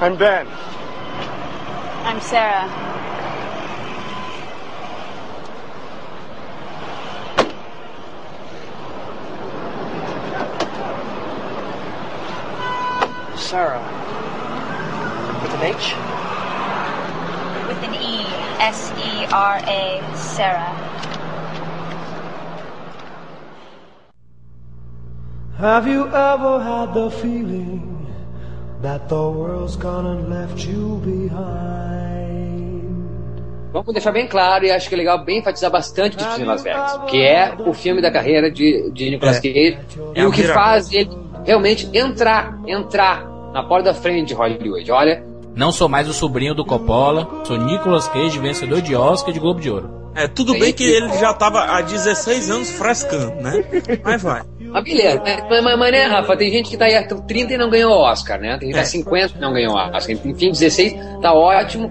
E: I'm Ben.
H: I'm Sarah.
I: Sarah. With an H?
H: With an E. S E R A. Sarah.
J: Have you ever had the feeling that the world's gone and left you behind?
B: Vamos deixar bem claro, e acho que é legal bem enfatizar bastante o em Las Vegas, que é o filme da carreira de, de Nicolas
C: É.
B: Cage, e
C: É
B: o que faz ele realmente entrar, entrar na porta da frente de Hollywood. Olha,
A: Não sou mais o sobrinho do Coppola, sou Nicolas Cage, vencedor de Oscar e de Globo de Ouro.
C: É, tudo bem que ele já tava há 16 anos frescando, né? Mas vai.
B: Ah, beleza. Mas, mas, mas, né, Rafa, tem gente que tá aí há 30 e não ganhou Oscar, né? Tem gente que tá
C: É.
B: 50 e não ganhou Oscar. Enfim, 16 tá ótimo.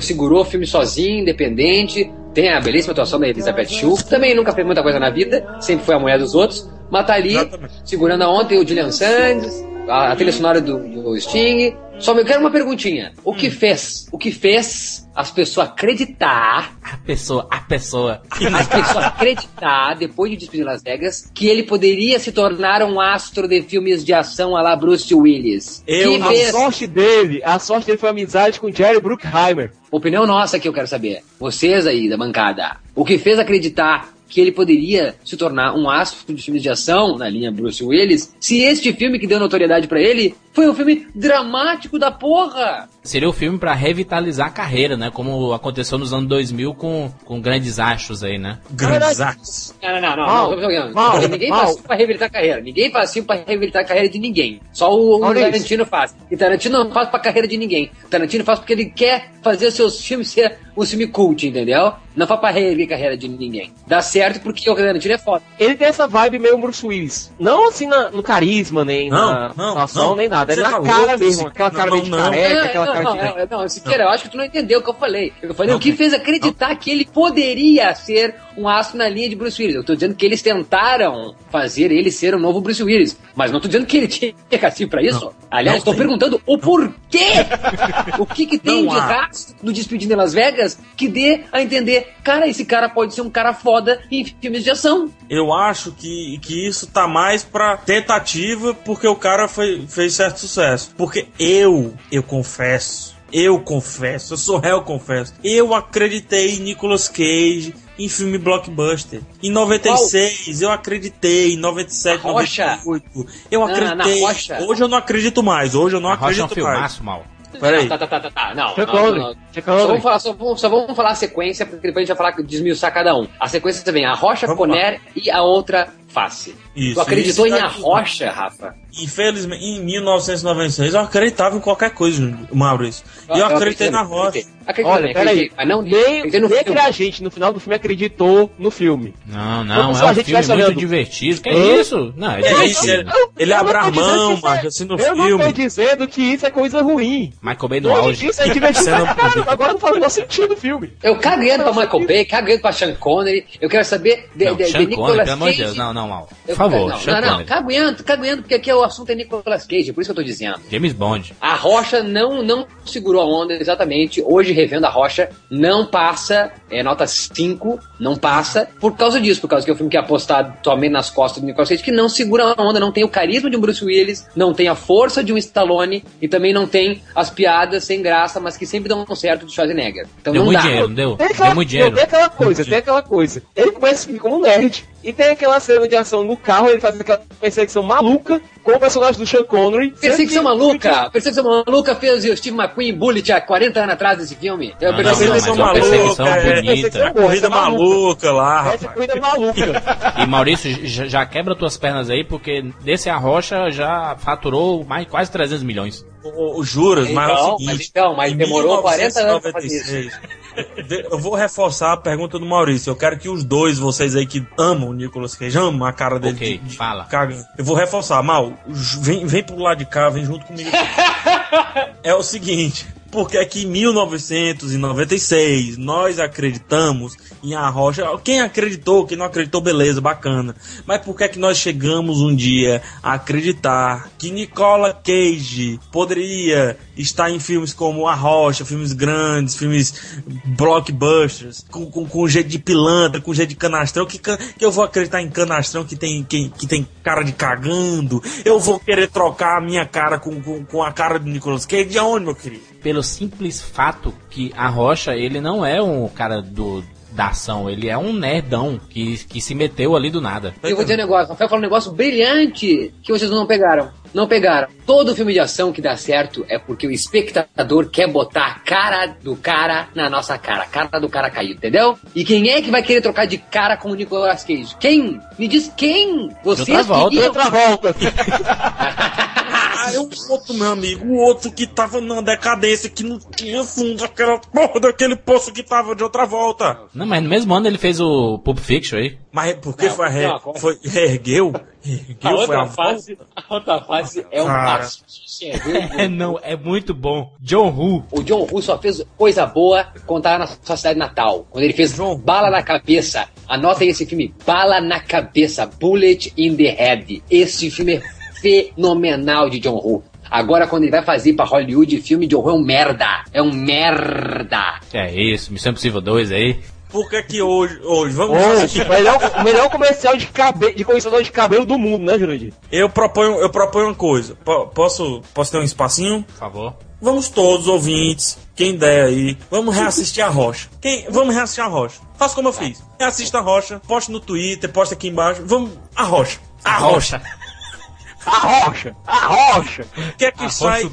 B: Segurou o filme sozinho, independente. Tem a belíssima atuação da Elizabeth Shue. Também nunca fez muita coisa na vida. Sempre foi a mulher dos outros. Mas tá ali,
C: Exatamente.
B: segurando a ontem o Julian Sands, a, a trilha sonora do, do Sting. Só eu quero uma perguntinha. O
C: Hum.
B: que fez? O que fez as pessoas acreditar
A: A pessoa, a pessoa.
B: as pessoas acreditar, depois de despedir Las Vegas, que ele poderia se tornar um astro de filmes de ação a la Bruce Willis.
C: Eu
B: que
D: A
B: fez?
D: sorte dele, a sorte dele foi a amizade com Jerry Bruckheimer.
B: Opinião nossa que eu quero saber. Vocês aí da bancada. O que fez acreditar que ele poderia se tornar um astro de filmes de ação na linha Bruce Willis, se este filme que deu notoriedade pra ele foi um filme dramático da porra?
A: Seria o filme pra revitalizar a carreira, né? Como aconteceu nos anos 2000 com, com grandes astros aí, né?
C: Grandes artes.
B: Não, não, não, não.
D: Mal,
B: não,
D: mal,
B: ninguém
D: mal.
B: faz pra reabilitar a carreira. Ninguém faz filme pra reabilitar a carreira de ninguém. Só o, o. Tarantino faz. E Tarantino não faz pra carreira de ninguém. Tarantino faz porque ele quer fazer os seus filmes ser um filme cult, entendeu? Não faz pra a carreira de ninguém. Dá certo porque o Tarantino é foda.
D: Ele tem essa vibe meio Bruce Willis. Não assim na- no carisma, nem
C: Não,
D: na
C: não,
D: ação,
C: não.
D: nem nada. É
C: Você
D: na
C: tá
D: cara
C: louco,
D: mesmo. Aquela cara
C: não,
D: meio de
C: não.
D: careca,
B: É,
D: aquela
B: não,
D: cara
B: não,
D: de...
B: é, não, Siqueira, eu acho que tu não entendeu o que eu falei. Eu falei
C: Não,
B: o que
C: não.
B: fez acreditar que ele poderia ser um astro na linha de Bruce Willis. Eu tô dizendo que eles tentaram fazer ele ser o novo Bruce Willis. Mas não tô dizendo que ele <laughs> tinha castigo pra isso. Aliás,
C: Não
B: estou
C: tem.
B: perguntando o porquê. <laughs> o que que tem
C: Não
B: de rastro no Despedindo em Las Vegas que dê a entender, cara, esse cara pode ser um cara foda em filmes de ação.
C: Eu acho que, que isso tá mais pra tentativa porque o cara foi, fez certo sucesso. Porque eu, eu confesso, eu confesso, eu sou réu, confesso. Eu acreditei em Nicolas Cage em filme blockbuster. Em 96 eu acreditei, em 97,
B: A Rocha.
C: 98 eu acreditei.
B: Rocha.
C: Hoje eu não acredito mais, hoje eu não
A: a Rocha é um
C: acredito mais.
A: filmaço, mal.
C: Peraí.
B: Tá, tá, tá, tá, tá. Não,
D: Chuck
B: não, não, não. Só vamos, falar, só, vamos, só vamos falar a sequência, porque depois a gente vai falar, desmiuçar cada um. A sequência vem a Rocha,
C: Vamos
B: Conner e a outra face.
C: Isso,
B: tu acreditou
C: isso
B: em. Rocha, Rafa?
C: Infelizmente, em 1996 eu acreditava em qualquer coisa, Maurício. E eu, acreditei na Rocha.
D: Olha, peraí.
B: mas não
D: Nem, nem
B: filme.
D: que a gente, no final do filme, acreditou no filme.
A: Não, não, é um
D: gente
A: filme muito divertido. Que
D: Hã?
A: isso? Não, é
C: É isso,
A: divertido.
C: ele, abre
D: não
C: a mão,
D: isso é-
C: macho, assim no
D: Eu não
C: filme.
D: tô dizendo que isso é coisa ruim.
A: Michael Bay no auge.
D: disso é divertido
C: não-.
D: Agora não faz o sentido o filme.
B: Eu cagueando pra Michael Bay, cagueando pra Sean Connery. Eu quero saber de,
A: Não,
B: Nicolas
A: pelo amor de
B: Cage.
A: Deus. Não, não, mal. Por
B: Eu-
A: favor,
B: não,
A: Sean
B: não, não,
A: Connery.
B: cagueando, cagueando, porque aqui o assunto é Nicolas Cage, por isso que eu tô dizendo.
A: James Bond.
B: A Rocha não, não segurou a onda exatamente. Hoje, revendo a Rocha, não passa, é nota 5, não passa, por causa disso, por causa que é um filme que é apostado somente nas costas do Nicolas Cage, que não segura a onda, não tem o carisma de um Bruce Willis, não tem a força de um Stallone e também não tem as piadas sem graça, mas que sempre dão certo de Schwarzenegger. Então
A: Deu
B: não
A: muito
B: dá.
A: dinheiro, não deu?
D: Tem
A: Deu
D: aquela,
A: muito dinheiro.
D: tem aquela coisa, tem aquela coisa. Ele começa o filme como um nerd. E tem aquela cena de ação no carro, ele faz aquela perseguição maluca com o personagem do Sean Connery.
B: Perseguição maluca! Perseguição maluca fez o Steve McQueen Bullet há 40 anos atrás desse filme.
A: Não, não,
C: Perseguição
A: é uma perseguição
C: maluca, é,
A: bonita.
C: é corrida maluca lá,
D: Essa
C: rapaz.
D: corrida maluca. <laughs>
A: E Maurício, já, já quebra tuas pernas aí, porque desse a Rocha já faturou mais quase 300 milhões.
C: O, o Juras, mas é o
B: Então,
C: seguinte.
B: mas então, mas
C: em
B: demorou 40 anos pra fazer isso.
C: 1996, Eu vou reforçar a pergunta do Maurício. Eu quero que os dois, vocês aí que amam o Nicolas Cage, amam a cara dele
A: Ok,
C: de, de
A: fala.
C: cagando. Eu vou reforçar. Mal, vem, vem pro lado de cá, vem junto comigo. <laughs> é o seguinte. Porque é que em 1996 nós acreditamos em A Rocha. Quem acreditou, quem não acreditou, beleza, bacana. Mas por que é que nós chegamos um dia a acreditar que Nicola Cage poderia estar em filmes como A Rocha, filmes grandes, filmes blockbusters, com, com, com jeito de pilantra, com jeito de canastrão, que, que eu vou acreditar em canastrão que tem, que, que tem cara de cagando, eu vou querer trocar a minha cara com, com, com a cara do Nicolas Cage, de onde, meu querido?
A: Pelo simples fato que a Rocha, ele não é um cara do da ação, ele é um nerdão que, que se meteu ali do nada.
B: Eu vou dizer um negócio, Rafael falou um negócio brilhante que vocês não pegaram. Não pegaram. Todo filme de ação que dá certo é porque o espectador quer botar a cara do cara na nossa cara. A cara do cara caído, entendeu? E quem é que vai querer trocar de cara com o Nicolas Cage? Quem? Me diz quem? Vocês
A: outra volta,
B: queriam-
D: Outra volta.
C: Ah, é o outro, meu amigo, o outro que tava na decadência, que não tinha fundo, aquela porra daquele poço que tava de outra volta.
A: Não, mas no mesmo ano ele fez o Pulp Fiction aí.
C: Mas por que
B: Não,
C: foi, a re...
B: não,
C: foi ergueu?
B: A
C: Ergueu, foi a
B: outra
C: volta?
B: fase, a outra fase é um é <laughs>
A: É, não, é muito bom. John Woo.
B: O John Woo só fez coisa boa quando tava na sua cidade natal. Quando ele fez
C: John Woo.
B: Bala na Cabeça. Anotem esse filme, Bala na Cabeça, Bullet in the Head. Esse filme é fenomenal de John Woo. Agora, quando ele vai fazer pra Hollywood, filme John Woo é um merda. É um merda.
A: É isso, Missão Impossível 2 aí.
C: Por que que hoje, hoje, vamos
D: Hoje, o melhor, o melhor comercial de, cabe, de condicionador de cabelo do mundo, né, Jurandir?
C: Eu proponho, eu proponho uma coisa. Po- posso, posso ter um espacinho?
A: Por favor.
C: Vamos todos, ouvintes, quem der aí, vamos reassistir a Rocha. Quem, vamos reassistir a Rocha. Faça como eu fiz. Reassista a Rocha, poste no Twitter, poste aqui embaixo. Vamos, a Rocha. A Rocha.
D: A rocha! A rocha!
C: O que é que sai?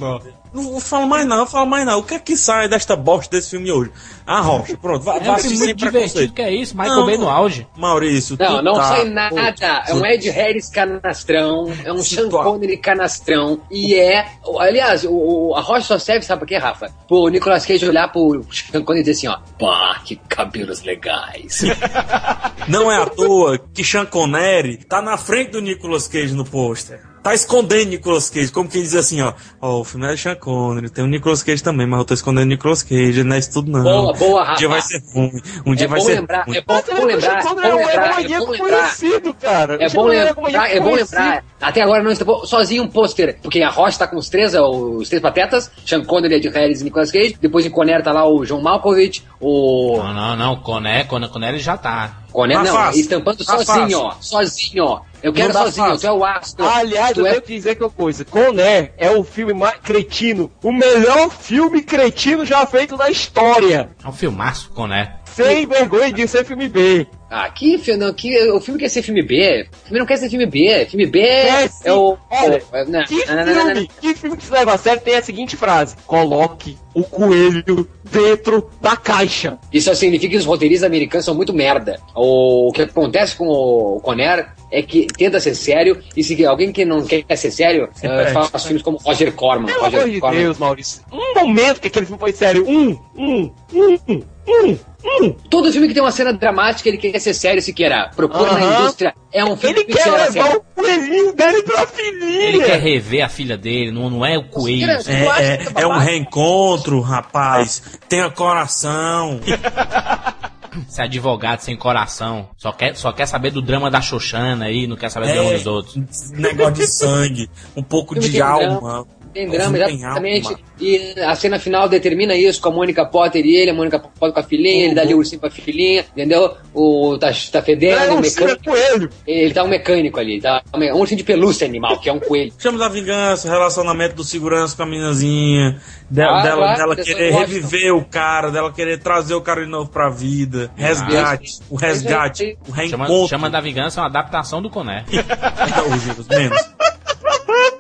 C: Não vou falar mais não, não falo mais não. O que é que sai desta bosta desse filme hoje? A Rocha, pronto, vai,
A: É
C: vai
A: um
C: assistir
A: muito divertido que é isso, Michael
C: Não.
A: Bay no auge.
C: Maurício,
B: Não, não
C: tá-
B: sai nada. É um Ed Harris canastrão, é um Sean Connery canastrão. E é. Aliás, o, o- a Rocha só serve, sabe por quê, Rafa? Pro Nicolas Cage olhar pro Sean Connery e dizer assim, ó. Pá, que cabelos legais.
C: Não é à toa que Sean Connery tá na frente do Nicolas Cage no pôster. Tá escondendo Nicolas Cage, como quem diz assim, ó. Ó, o filme é de Sean Connery, tem o Nicolas Cage também, mas eu tô escondendo Nicolas Cage, não é isso tudo não.
B: Boa, boa,
C: Um dia vai ser ruim, um dia
B: é
C: vai
B: bom
C: ser
B: lembrar,
C: ruim.
B: é bom, bom lembrar, é bom lembrar, é bom lembrar.
D: conhecido, cara.
B: É bom lembrar, é bom lembrar. Até agora não estou sozinho um pôster, porque a Rocha tá com os três, os três patetas, Sean Connery, Ed Harris e Nicolas Cage. Depois em Conner tá lá o John Malkovich, o
A: Não, não, não. Coné, Coné, Coné ele já tá.
B: Conner
C: Tá
B: não,
C: fácil.
B: estampando
C: Tá
B: sozinho, ó, sozinho, ó. Eu quero sozinho,
C: fácil.
B: tu é o astro.
D: Aliás, eu
B: é
D: tenho que dizer que uma coisa. Coné é o filme mais cretino. O melhor filme cretino já feito na história.
A: É um filmaço, Coné.
D: Sem vergonha de ser filme B.
B: Ah, que, não, que o filme quer ser filme B. O filme não quer ser filme B. Filme B
D: É,
B: é o.
D: Olha,
B: o- é- não,
D: Que
B: não, não,
D: filme, que filme que se leva a sério tem a seguinte frase: Coloque o coelho dentro da caixa.
B: Isso significa que os roteiristas americanos são muito merda. O que acontece com o Conner é que tenta ser sério, e se alguém que não quer ser sério,
C: perde.
B: faz filmes como Roger Corman.
D: Pelo
B: Roger
D: amor de
B: Corman.
D: Deus, Maurício. Um momento que aquele filme foi sério. Um, um, um, um, um, um.
B: Todo filme que tem uma cena dramática, ele quer ser sério se queira. Propor na indústria é um filme
D: Ele
B: que
D: quer levar
B: sério.
D: o coelhinho dele pra filhinha.
A: Ele quer rever a filha dele, não, não é o coelho.
C: É, é,
B: tá
C: é um reencontro, rapaz. Tenha coração. <laughs>
A: Esse advogado sem coração. Só quer, só quer saber do drama da Xoxana aí, não quer saber do drama
C: É,
A: dos outros.
C: negócio de sangue, um pouco de <laughs> alma.
B: Tem
C: O
B: drama, exatamente.
C: alma.
B: E a cena final determina isso com a Mônica Potter e ele, a Mônica Potter com a filhinha, ele dá ali o ursinho pra filhinha, entendeu? O tá, tá fedendo,
D: É
B: o
D: um
B: mecânico.
D: coelho.
B: Ele tá um mecânico ali, tá um ursinho de pelúcia animal, que é um coelho.
C: Chama da vingança, relacionamento do segurança com a meninazinha, de-
B: Ah,
C: dela,
B: claro,
C: dela querer reviver o cara, dela querer trazer o cara de novo pra vida, resgate, o resgate, o
A: Chama,
C: reencontro.
A: chama da vingança é uma adaptação do Coné. <laughs>
C: Gilson, menos.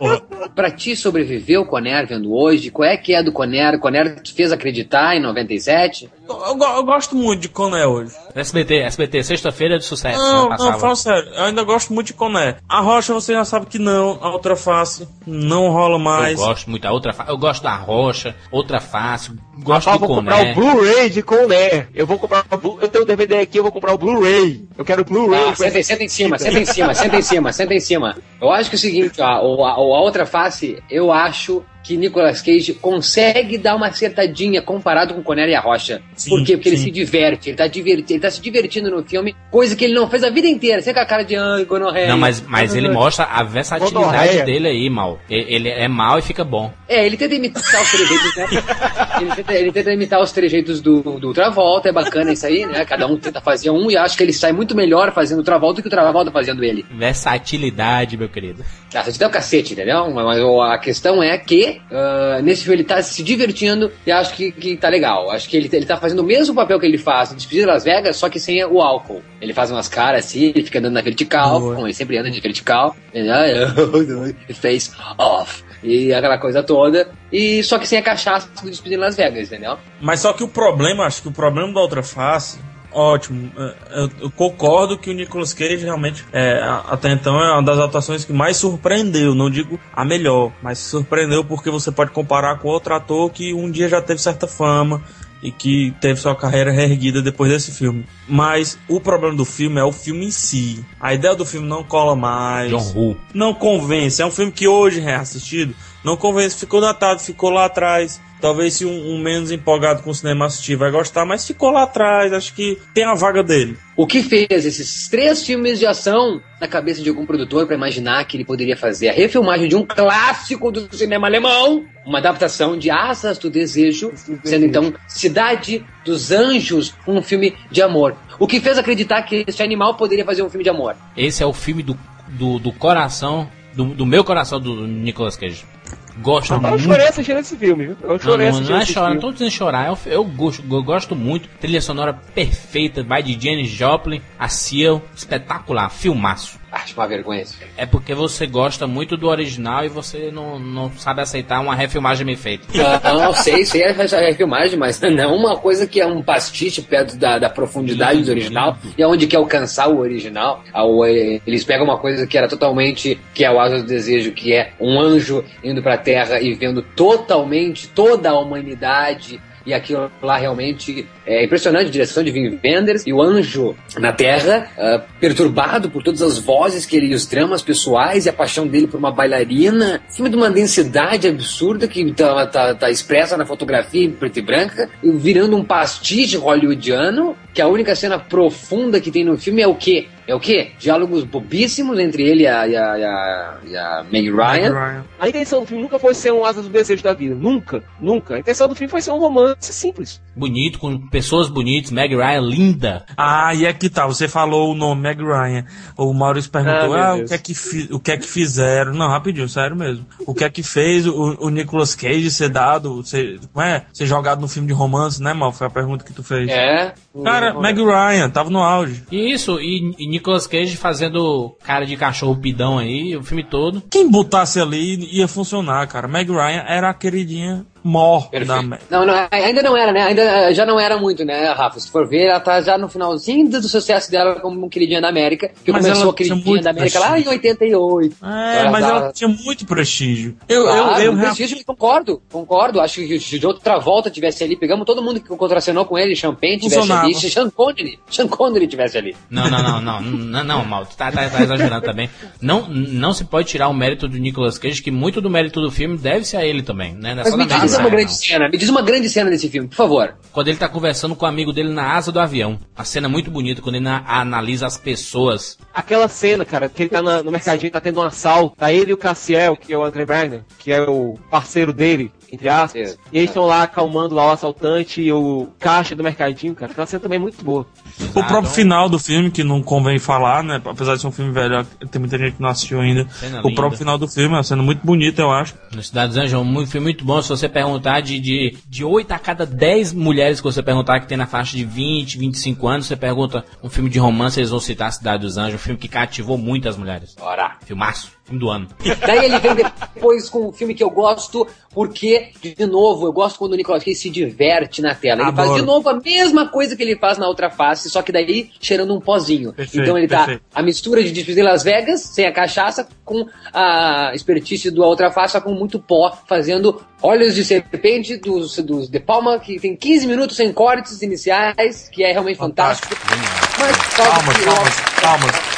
C: Porra,
B: Pra ti sobreviveu o Conner vendo hoje? Qual é que é do Conner? O Conner te fez acreditar em 97?
C: eu, eu eu gosto muito de Coné hoje.
A: SBT, SBT, sexta-feira de sucesso.
C: Não,
A: né,
C: não, fala sério, eu ainda gosto muito de Coné. A Rocha você já sabe que não, a outra face não rola
A: Eu
C: mais.
A: gosto muito da outra fa- Eu gosto da rocha, outra face. Gosto
D: Rapaz,
A: do
D: eu vou comprar
A: Coné.
D: o Blu-ray de Coné. Eu vou comprar o Blu- Eu tenho o DVD aqui, eu vou comprar o Blu-ray. Eu quero o Blu-ray.
B: Ah, senta, senta em cima, senta em cima, senta em cima, senta em cima. Eu acho que é o seguinte, ó, o- a, a outra face, eu acho que Nicolas Cage consegue dar uma acertadinha comparado com Cornélia Rocha.
C: Sim,
B: Por quê? Porque ele
C: sim.
B: se diverte, ele tá, diverti ele tá se divertindo no filme, coisa que ele não fez a vida inteira, sempre com a cara de ai, gonorreia.
A: Não, mas, mas ele <laughs> mostra a versatilidade
D: Gonorreia.
A: dele aí, mal. Ele, ele é mal e fica bom.
B: É, ele tenta imitar os trejeitos, né? Ele tenta, ele tenta imitar os trejeitos do, do Travolta, é bacana isso aí, né? Cada um tenta fazer um e acho que ele sai muito melhor fazendo o Travolta do que o Travolta fazendo ele.
A: Versatilidade, meu querido.
B: Você te dá o cacete, entendeu? Mas a questão é que ah, nesse filme ele tá se divertindo e acho que, que tá legal. Acho que ele, ele tá fazendo o mesmo papel que ele faz no Despedida de Las Vegas, só que sem o álcool. Ele faz umas caras assim, ele fica andando na vertical,
C: Boa.
B: como ele sempre anda de vertical. <laughs> Ele "Ah, face off. E aquela coisa toda. E só que sem a cachaça do Despedida de Las Vegas, entendeu?
C: Mas só que o problema, acho que o problema da outra face, ótimo, é, eu, eu concordo que o Nicolas Cage realmente, é, até então, é uma das atuações que mais surpreendeu, não digo a melhor, mas surpreendeu porque você pode comparar com outro ator que um dia já teve certa fama e que teve sua carreira reerguida depois desse filme. Mas o problema do filme é o filme em si. A ideia do filme não cola mais
A: John Woo.
C: não convence. É um filme que hoje reassistido não convence. Ficou datado, ficou lá atrás. Talvez se um, um menos empolgado com o cinema assistir vai gostar, mas ficou lá atrás. Acho que tem a vaga dele.
B: O que fez esses três filmes de ação na cabeça de algum produtor para imaginar que ele poderia fazer a refilmagem de um clássico do cinema alemão, uma adaptação de Asas do Desejo, sendo então Cidade dos Anjos, um filme de amor. O que fez acreditar que esse animal poderia fazer um filme de amor?
A: Esse é o filme do, do, do coração, do, do meu coração, do Nicolas Cage. Gosto
D: Eu
A: muito.
D: chorei assistindo esse filme, viu? Eu
A: Não,
D: chorei
A: não,
D: assistindo
A: não é chorar, não tô dizendo chorar, eu, eu, gosto, eu gosto muito. Trilha sonora perfeita, vai de Janis Joplin, a Seal, espetacular, filmaço.
B: Acho uma vergonha.
A: É porque você gosta muito do original e você não, não sabe aceitar uma refilmagem bem feita.
B: Não, sei, sei a refilmagem, mas não uma coisa que é um pastiche perto da, da profundidade do original e aonde quer alcançar o original. Ao, eh, Eles pegam uma coisa que era totalmente, que é o Asa do Desejo, que é um anjo indo pra Terra e vendo totalmente toda a humanidade. E aquilo lá realmente é impressionante, direção de Wim Wenders e o anjo na Terra, ah, perturbado por todas as vozes que ele, os dramas pessoais e a paixão dele por uma bailarina. Filme de uma densidade absurda que tá, tá, tá expressa na fotografia em preto e branca, virando um pastiche hollywoodiano, que a única cena profunda que tem no filme é o quê? É o quê? Diálogos bobíssimos entre ele e a, e a, e a, e a Meg Ryan.
D: A intenção do filme nunca foi ser um Asas do Desejo da vida. Nunca, nunca. A intenção do filme foi ser um romance simples.
A: Bonito, com pessoas bonitas, Meg Ryan linda.
C: Ah, e é que tá, você falou o nome Meg Ryan. O Maurício perguntou,
D: Ah,
C: ah, o que, é que fi- o que é que fizeram? Não, rapidinho, sério mesmo. O que é que fez o, o Nicolas Cage ser dado, ser, como é? Ser jogado no filme de romance, né, Mal? Foi a pergunta que tu fez.
B: É.
C: Cara, Meg Ryan, tava no auge.
A: E Isso, e, e Nicolas Cage fazendo cara de cachorro pidão aí, o filme todo.
C: Quem botasse ali ia funcionar, cara. Meg Ryan era a queridinha mor da.
B: Não, não, ainda não era, né? Ainda eh, já não era muito, né, Rafa? Se for ver, ela tá já no finalzinho do sucesso dela como queridinha da América, que
C: Mas
B: começou
C: ela
B: a queridinha da América lá em
C: prestígio.
B: 88.
C: É, mas ela tinha muito prestígio. Eu,
B: Claro,
C: eu, eu,
B: prestígio, concordo, concordo. Acho que se de outra volta tivesse ali, pegamos todo mundo que contracenou com ele, Champagne tivesse
C: Funcionava.
B: ali, se Sean Connery, Sean Connery tivesse ali.
A: Não, não, não, não, não, não, mal, tu tá, tá, tá exagerando também. Não, não se pode tirar o mérito do Nicolas Cage, que muito do mérito do filme deve-se a ele também, né? Não é
B: Mas me diz uma grande cena, me diz uma grande cena desse filme, por favor.
A: Quando ele tá conversando com o amigo dele na asa do avião. A cena é muito bonita, quando ele na- analisa as pessoas.
D: Aquela cena, cara, que ele tá na- no mercadinho, tá tendo um assalto. Tá ele e o Cassiel, que é o André Wagner, que é o parceiro dele, entre aspas. E eles estão lá acalmando lá o assaltante e o caixa do mercadinho, cara. Aquela cena também é muito boa.
C: O próprio final do filme, que não convém falar, né? Apesar de ser um filme velho, tem muita gente que não assistiu ainda.
A: Cena
C: o
A: linda.
C: próprio final do filme é uma cena muito bonita, eu acho.
A: No Cidade dos Anjos é um filme muito bom. Se você perguntar de, de, de 8 a cada 10 mulheres que você perguntar que tem na faixa de 20, 25 anos, você pergunta um filme de romance, eles vão citar Cidade dos Anjos, um filme que cativou muitas mulheres.
B: Bora.
A: Filmaço, filme do ano.
B: Daí ele vem depois com um filme que eu gosto, porque, de novo, eu gosto quando o Nicolas Cage se diverte na tela. Ele
C: Adoro.
B: faz de novo a mesma coisa que ele faz na outra face, só que daí cheirando um pozinho.
C: Perfeito,
B: então ele tá
C: perfeito.
B: a mistura de Despedida em Las Vegas, sem a cachaça, com a expertise do outra face, só com muito pó, fazendo olhos de serpente dos, dos De Palma, que tem 15 minutos sem cortes iniciais, que é realmente fantástico. Mas, só
C: Calma, calma, calma.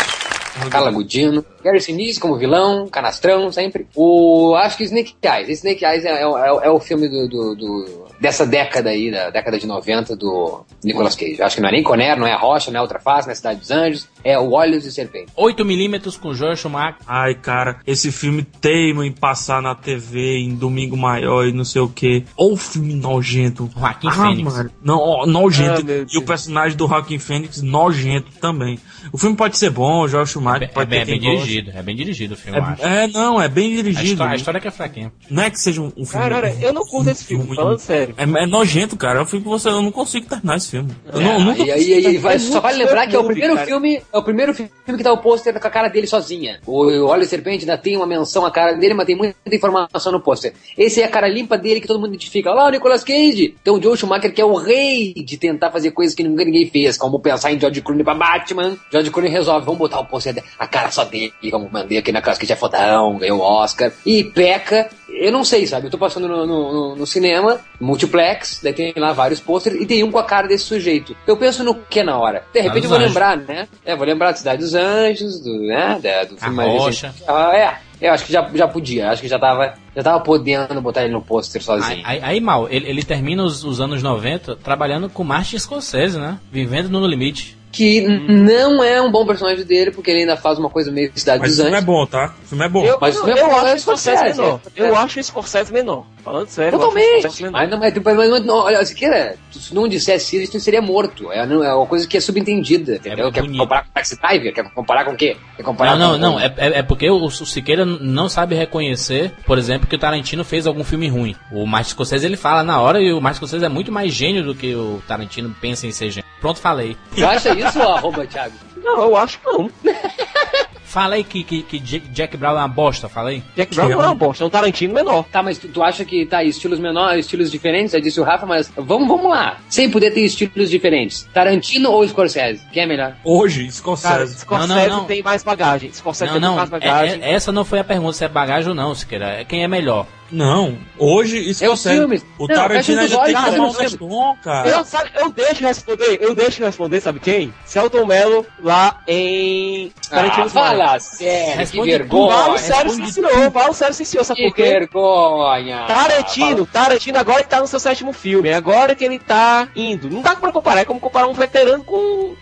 B: Carla Gudino. Gary Sinise como vilão, canastrão, sempre. O, acho que Snake Eyes. Snake Eyes é, é, é- é o filme do, do- do- dessa década aí, da década de 90 do Nicolas Cage. Acho que não é nem Conner, não é Rocha, não é Outra Face, não é Cidade dos Anjos. É o Olhos de Serpente.
A: 8mm com Joel Schumacher.
C: Ai, cara, esse filme teima em passar na TV em domingo maior e não sei o que. Ou filme nojento.
A: Joaquim
C: ah,
A: Fênix.
C: Mano, não, ó, nojento.
D: Ah,
C: e o personagem do Joaquim Fênix nojento também. O filme pode ser bom, o Joel Schumacher
A: É,
C: pode
A: bem, é
C: ter
A: bem
C: gosta.
A: dirigido, é bem dirigido o filme, eu acho.
C: É, é, não, é bem
A: A
C: dirigido.
A: história, a história que é fraquinha.
C: Não é que seja um, um filme.
D: Cara, eu não curto esse filme, falando sério.
C: É, é nojento, cara. Filme que você, eu não consigo terminar esse filme. Eu não,
B: É,
C: nunca
B: e aí, aí, aí vai- só vale lembrar que é o primeiro
D: cara.
B: filme, é o primeiro filme que tá o pôster com a cara dele sozinha. O Olho de Serpente ainda tem uma menção à cara dele, mas tem muita informação no pôster. Esse é a cara limpa dele que todo mundo identifica. Olha lá o Nicolas Cage. Tem o Joe Schumacher que é o rei de tentar fazer coisas que nunca ninguém fez, como pensar em George Clooney pra Batman. George Clooney resolve, vamos botar o pôster, a cara só dele, como mandei aqui na Nicolas Cage é fodão, ganhou o Oscar. E peca, eu não sei, sabe? Eu tô passando no, no- no- cinema, multiplex, daí tem lá vários pôsteres e tem um com a cara desse sujeito. Eu penso no que na hora? De repente eu vou
A: Anjos.
B: lembrar, né? É, vou lembrar da Cidade dos Anjos, do, né? Da, do filme
A: A
B: mais
A: Rocha.
B: recente. Ah, é. Eu acho que já, já podia, acho que já tava, já tava podendo botar ele no pôster
A: Aí,
B: sozinho.
A: aí, aí, mal, ele, ele termina os, os anos 90 trabalhando com Martin Scorsese, né? Vivendo no limite.
B: Que não é um bom personagem dele, porque ele ainda faz uma coisa meio Cidade
C: Mas o
B: dos
C: filme é
B: Anjos.
C: bom, tá? O filme é bom.
D: Eu,
B: Mas
D: eu,
B: é
D: eu
B: bom,
D: acho
B: é
D: o Scorsese menor.
B: é.
D: Eu acho o Scorsese menor. Falando sério, eu
B: Totalmente.
D: menor.
B: Mas não, mas, mas, não, olha, se queira, se não dissesse isso, seria morto. É, não- é uma coisa que é subentendida, entendeu? Quer
A: bonito.
B: comparar com Taxi Driver? Quer comparar com o quê? Quer comparar
A: Não, não,
B: com,
A: não. É, é, é porque o, o Siqueira não sabe reconhecer, por exemplo, que o Tarantino fez algum filme ruim. O Martin Scorsese ele fala na hora e o Martin Scorsese é muito mais gênio do que o Tarantino pensa em ser gênio. Pronto, falei.
B: Você acha isso, ou arroba, Thiago?
D: Não, eu acho que não. <laughs>
A: Fala aí que, que, que Jack Brown é uma bosta, fala aí.
D: Jack Brown não é uma bosta, é um Tarantino menor.
B: Tá, mas tu, tu acha que tá estilos menores, estilos diferentes? Já disse o Rafa, mas vamos, vamos lá. Sem poder ter estilos diferentes. Tarantino ou Scorsese? Quem é melhor?
C: Hoje,
D: Cara,
C: Scorsese.
D: Scorsese
A: Não, não, não.
D: tem mais bagagem. Scorsese
A: Não,
D: tem
A: não.
D: mais
A: é-
D: bagagem.
A: é- essa não foi a pergunta se é bagagem ou não, Siqueira. É quem é melhor.
C: Não, hoje Scorsese.
B: filmes.
C: O
B: Não,
C: Tarantino
B: fecha os
C: ainda tem tomar um
B: cara,
C: Gaston, cara.
D: Eu, sabe, eu deixo responder, eu deixo responder, sabe quem? Celton Mello lá em Tarantino
B: Ah, fala sério,
A: Responde
B: que.
D: Fala
B: vergonha.
D: sério, sim senhor, fala sério, sim senhor, sabe
B: Que
D: por quê?
B: vergonha.
D: Tarantino, Tarantino agora ele tá no seu sétimo filme, é agora que ele tá indo. Não dá pra comparar, é como comparar um veterano com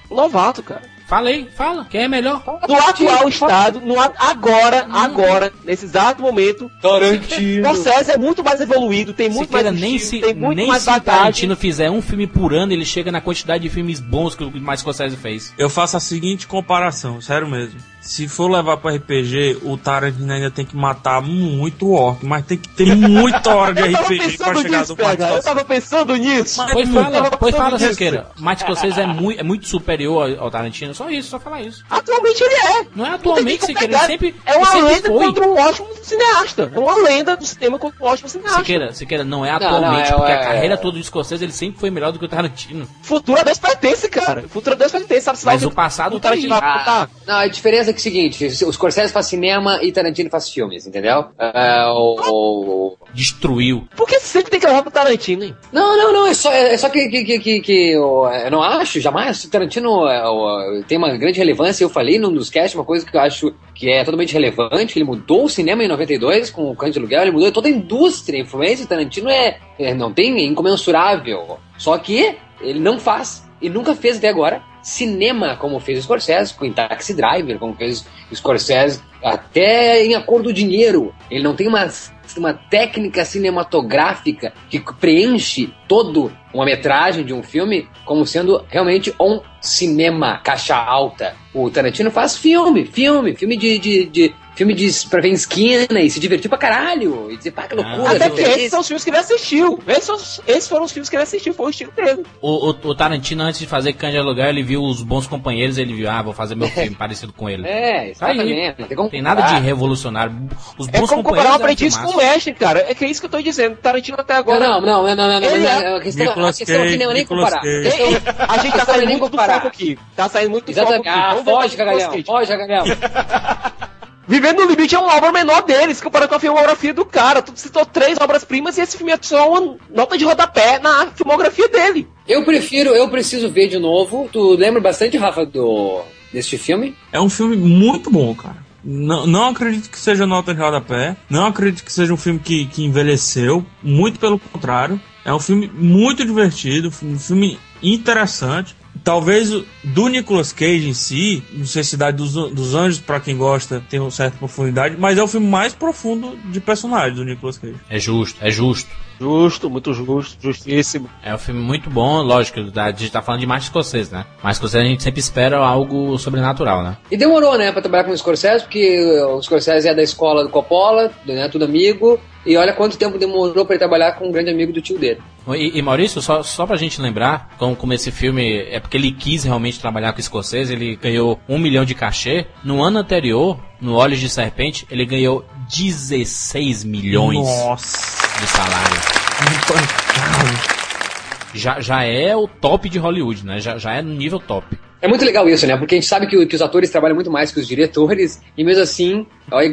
D: um novato, cara.
A: Fala aí, fala. Quem é melhor?
D: No atual estado, no, a- agora, agora, nesse exato momento,
B: Tarantino.
D: Scorsese é muito mais evoluído, tem muito
A: Siqueira,
D: mais
A: nem
D: estilo,
A: se,
D: tem muito
A: nem
D: mais
A: se o
D: bagagem.
A: Tarantino fizer um filme por ano, ele chega na quantidade de filmes bons que o Martin Scorsese fez.
C: Eu faço a seguinte comparação, sério mesmo. Se for levar pro RPG, o Tarantino ainda tem que matar muito orc, mas tem que ter muita hora de <laughs> RPG pra chegar
D: nisso,
C: do Martin
D: PH, eu tava pensando nisso.
A: Pois
D: Eu
A: fala, pois fala. Siqueira. Martin Scorsese é muito, é muito superior ao, Tarantino. Só isso, só falar isso.
D: Atualmente ele é.
A: Não é atualmente, Siqueira. Ele sempre,
D: É uma
A: sempre
D: lenda
A: foi.
D: contra um ótimo cineasta. É uma lenda do cinema contra um ótimo cineasta.
A: Siqueira, Siqueira, não é
B: não,
A: atualmente,
B: é-
A: porque
B: é-
A: a carreira toda do Scorsese ele sempre foi melhor do que o Tarantino.
D: Futuro a Deus pertence, cara. Futuro a Deus pertence, sabe? se
A: Mas
D: vai-
A: o passado
D: o Tarantino
A: tá aí.
D: botar.
B: Não, a diferença é que é o seguinte, o Scorsese faz cinema e Tarantino faz filmes, entendeu? É, o, o-
A: Destruiu.
D: Por que sempre tem que levar pro Tarantino, hein?
B: Não, não, não, é só, é só que, que, que, que, que eu, eu não acho, jamais, o Tarantino é, o- tem uma grande relevância, eu falei num dos casts uma coisa que eu acho que é totalmente relevante, ele mudou o cinema em 92 com o de Aluguel, ele mudou toda a indústria, a influência do Tarantino é, é, não tem, é incomensurável, só que ele não faz, e nunca fez até agora, cinema como fez o Scorsese, com Taxi Driver, como fez o Scorsese, até em A Cor do Dinheiro, ele não tem uma uma técnica cinematográfica que preenche todo uma metragem de um filme como sendo realmente um cinema caixa alta. O Tarantino faz filme, filme, filme de, de, de filme de pra ver em esquina e se divertir pra caralho. E dizer, pá, que loucura.
D: Até
B: que
D: que esses são os filmes que ele assistiu. Esses, são esses foram os filmes que ele assistiu, foi o estilo dele.
A: O, o, o Tarantino, antes de fazer Cães de Aluguel, ele viu os bons companheiros, ele viu, ah, vou fazer meu filme parecido com ele.
B: É,
A: Tá aí.
B: exatamente. Não tem como
A: Tem nada de revolucionário. Os
D: É
A: bons
D: como comparar um
A: eram
D: aprendiz com o mestre, cara. É que é isso que eu tô dizendo. Tarantino até agora.
B: Não, não, não, não, não, não,
D: Ele
B: não,
D: é-
B: a questão, a
C: Nicolas
B: questão aqui não é nem comparar. A
D: a gente tá
B: é
D: saindo
B: nem
D: muito do foco aqui. Tá saindo muito do foco aqui.
B: Ah, foge, Cagalhão. Foge, Cagalhão. <laughs>
D: Vivendo no Limite é uma obra menor deles, comparado com a filmografia do cara. Tu citou três obras-primas e esse filme é só uma nota de rodapé na filmografia dele.
B: Eu prefiro, eu preciso ver de novo. Tu lembra bastante, Rafa, do deste filme?
C: É um filme muito bom, cara. Não, não acredito que seja nota de rodapé. Não acredito que seja um filme que, que envelheceu. Muito pelo contrário. É um filme muito divertido, um filme interessante. Talvez o- do Nicolas Cage em si, não sei se Cidade dos, dos Anjos, pra quem gosta, tem uma certa profundidade, mas é o filme mais profundo de personagem do Nicolas Cage.
A: É justo, é justo.
D: Justo, muito justo, justíssimo.
A: É um filme muito bom, lógico, da- a gente tá falando de Martin Scorsese, né? Mas Scorsese a gente sempre espera algo sobrenatural, né?
B: E demorou, né, pra trabalhar com o Scorsese, porque o Scorsese é da escola do Coppola, né, tudo amigo, e olha quanto tempo demorou pra ele trabalhar com um grande amigo do tio dele.
A: E, e Maurício, só, só pra gente lembrar, como, como esse filme é porque ele quis realmente trabalhar com o Scorsese, ele ganhou um milhão de cachê. No ano anterior, no Olhos de Serpente, ele ganhou 16 milhões
C: Nossa.
A: de salário. Já, já é o top de Hollywood, né? Já, já é no nível top.
B: É muito legal isso, né? Porque a gente sabe que, que os atores trabalham muito mais que os diretores, e mesmo assim,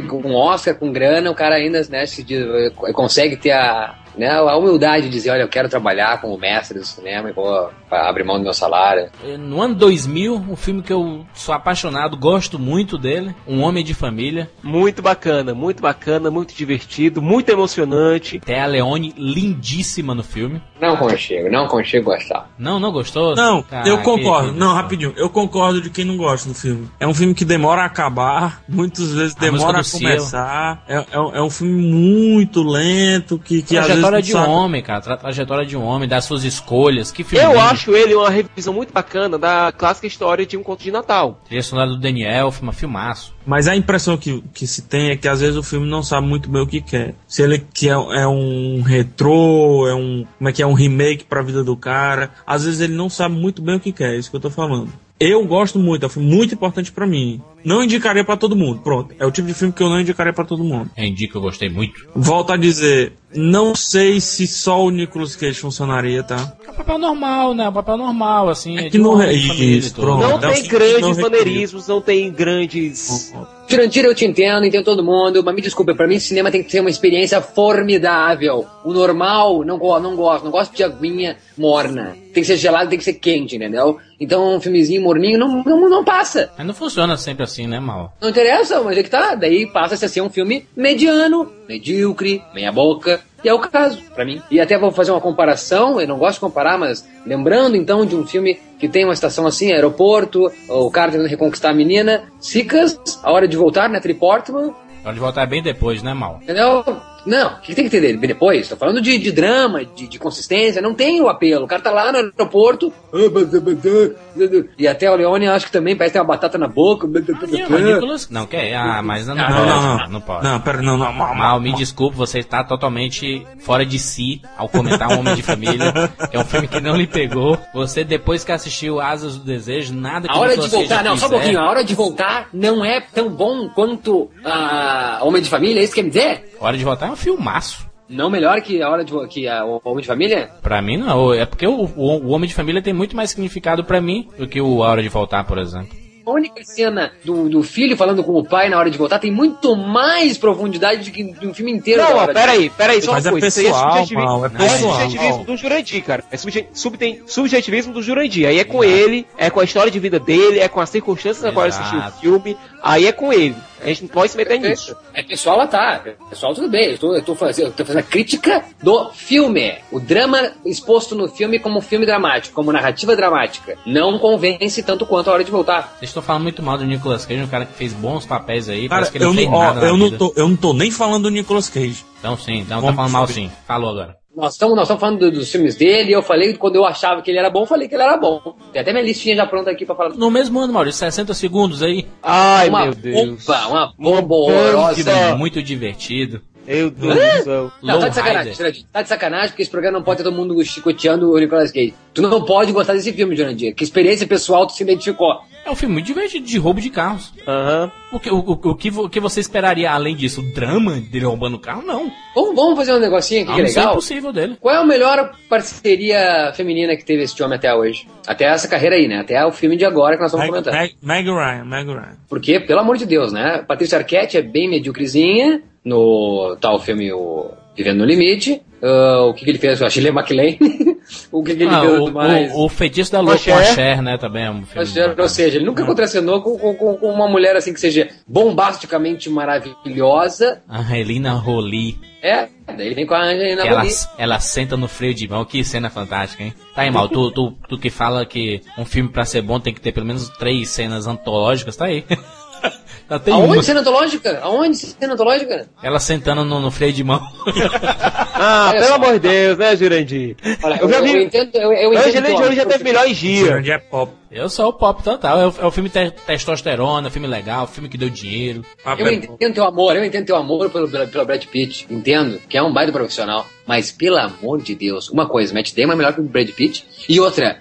B: com Oscar, com grana, o cara ainda né, se diz- consegue ter a, né, a humildade de dizer, olha, eu quero trabalhar como mestre do cinema e vou abrir mão do meu salário.
A: No ano 2000, um filme que eu sou apaixonado, gosto muito dele, Um Homem de Família.
D: Muito bacana, muito bacana, muito divertido, muito emocionante.
A: Thea Leone, lindíssima no filme.
B: Não conchego, não conchego gostar.
A: Não, não gostou?
C: Não,
A: Ah,
C: eu concordo.
A: que-
C: Não, rapidinho. Eu concordo de quem não gosta do filme. É um filme que demora a acabar, muitas vezes
A: A
C: demora a começar. É, é, um- é um filme muito lento, que, que às vezes
A: Trajetória de um
C: sabe-
A: homem, cara. Tra trajetória de um homem, das suas escolhas. Que filme
D: Eu
A: lindo.
D: acho ele uma revisão muito bacana da clássica história de um conto de Natal.
A: Trilha sonora do Daniel, filma filmaço.
C: Mas a impressão que, que se tem é que às vezes o filme não sabe muito bem o que quer. Se ele quer é um retrô, é um. Como é que é? Um remake pra vida do cara. Às vezes ele não sabe muito bem o que quer, é isso que eu tô falando. Eu gosto muito, é um filme muito importante pra mim. Não indicaria pra todo mundo, pronto. É o tipo de filme que eu não indicaria pra todo mundo.
A: É indica, eu gostei muito.
C: Volto a dizer, não sei se só o Nicolas Cage funcionaria, tá?
A: É um papel normal, né? Um papel normal, assim.
C: É
A: de
C: que não é isso, pronto.
D: Não
C: Não,
D: tem
C: não
D: grandes
C: recria.
D: maneirismos, não tem grandes.
B: Jurandir, eu te entendo, entendo todo mundo, mas me desculpa, pra mim cinema tem que ser uma experiência formidável. O normal, não, go não gosto, não gosto de aguinha morna. Tem que ser gelado, tem que ser quente, entendeu? Então um filmezinho morninho não, não, não passa.
A: Mas não funciona sempre assim, né, Mal?
B: Não interessa, mas é que tá. Daí passa a ser um filme mediano, medíocre, meia boca. E é o caso, pra mim. E até vou fazer uma comparação, eu não gosto de comparar, mas lembrando então de um filme que tem uma estação assim, aeroporto, o cara tentando reconquistar a menina, Sicas, A Hora de Voltar, Natalie Portman,
A: Pode voltar bem depois, né, Mal?
B: entendeu? Não, o que tem que ter dele? Depois, tô falando de, de drama, de, de consistência, não tem o apelo. O cara tá lá no aeroporto, e até o Leone acho que também parece ter uma batata na boca.
A: Não, Nicolas... Não, quer? Ah, mas não, não,
C: Não,
A: pode,
C: não,
A: não, pode.
C: Não, pera, não, não. mal,
A: Mal, me desculpe, você está totalmente fora de si ao comentar Um Homem de Família. <laughs> É um filme que não lhe pegou. Você, depois que assistiu Asas do Desejo, nada que
B: A hora de voltar, não, só um pouquinho. A hora de voltar não é tão bom quanto Homem de Família, é isso que quer me dizer?
A: Hora de Voltar é um filmaço.
B: Não melhor que a hora de que a, o Homem de Família?
A: Pra mim, não. É porque o, o, o Homem de Família tem muito mais significado pra mim do que o A Hora de Voltar, por exemplo.
B: A única cena do, do filho falando com o pai na hora de voltar tem muito mais profundidade do que de um filme inteiro.
D: Não, peraí, peraí, só
C: Mas
D: uma
C: é
D: coisa. Isso aí
C: pessoal,
D: subjetivi-
C: Mal, é
D: Não é
C: pessoal.
D: subjetivismo do Jurandir, cara. É subjetivismo do Jurandir. Aí é com ele, é com a história de vida dele, é com as circunstâncias na qual ele assistiu o filme. Aí é com ele. A gente não pode se meter nisso.
B: É pessoal lá tá. Pessoal, tudo bem. Eu tô, eu tô fazendo, eu tô fazendo a crítica do filme. O drama exposto no filme como filme dramático, como narrativa dramática. Não convence tanto quanto a hora de voltar.
A: Vocês estão falando muito mal do Nicolas Cage, um cara que fez bons papéis aí,
C: Cara,
A: parece que ele
C: eu
A: não
C: ó,
A: nada na
C: eu, não tô, eu não tô nem falando do Nicolas Cage.
A: Então sim, então tá falando mal sim. Falou agora.
B: Nós estamos nós estamos falando do- dos filmes dele e eu falei quando eu achava que ele era bom, eu falei que ele era bom. Tem até minha listinha já pronta aqui pra falar.
A: No mesmo ano, Maurício, 60 segundos aí.
D: Ai,
B: uma
D: meu Deus.
B: bomba, uma bomba horrorosa.
A: muito divertido.
D: Meu Deus do céu.
B: Não, tá de sacanagem. Jurandir. Tá de sacanagem, porque esse programa não pode ter todo mundo chicoteando o Nicolas Cage. Tu não pode gostar desse filme, Jurandir. Que experiência pessoal tu se identificou.
A: É um filme muito divertido de roubo de carros.
D: Aham.
A: O que, o, o, que, o que você esperaria além disso? O drama dele roubando o carro? Não.
B: Vamos, vamos fazer um negocinho aqui
A: A
B: que é
A: missão
B: legal?
A: impossível dele.
B: Qual é a melhor parceria feminina que teve esse homem até hoje? Até essa carreira aí, né? Até o filme de agora que nós vamos
C: Meg,
B: comentar.
C: Meg, Meg Ryan, Meg Ryan.
B: Porque, pelo amor de Deus, né? Patrícia Arquette é bem medíocrezinha no tal filme o Vivendo no Limite. Ah, o que, que ele fez? A Shirley MacLaine. O que, que ele
A: Ah, o,
B: mais.
A: o, o feitiço da lua com a
D: Cher.
A: Né? Também é um filme.
B: Ou seja, ou seja, ele nunca contracenou com, com, com- uma mulher assim que seja bombasticamente maravilhosa.
A: Angelina Jolie.
B: É, daí ele vem com a Angelina
A: Que ela,
B: Jolie.
A: ela senta no freio de mão. Que cena fantástica, hein? Tá aí, mal. Tu, tu, tu que fala que um filme pra ser bom tem que ter pelo menos três cenas antológicas, tá aí. <laughs> <laughs> Ela tem
B: Aonde
A: uma.
B: cena antológica? Aonde cena antológica?
A: Ela sentando no, no freio de mão. <laughs>
D: Ah,
B: Olha
D: pelo
B: só.
D: amor de Deus, né, Jurandir?
B: Olha,
D: Eu já vi-
B: entendo, eu, eu entendo
D: Angelina
B: teu
D: Jolie já teve melhores dias.
C: Jurandir é pop.
A: Eu sou o pop total. É o, é o filme te testosterona, filme legal, filme que deu dinheiro.
C: Pop
B: Eu entendo teu amor, eu entendo teu amor pelo, pelo, pelo Brad Pitt, entendo que é um baita profissional, mas pelo amor de Deus, uma coisa, Matt Damon é melhor que o Brad Pitt, e outra,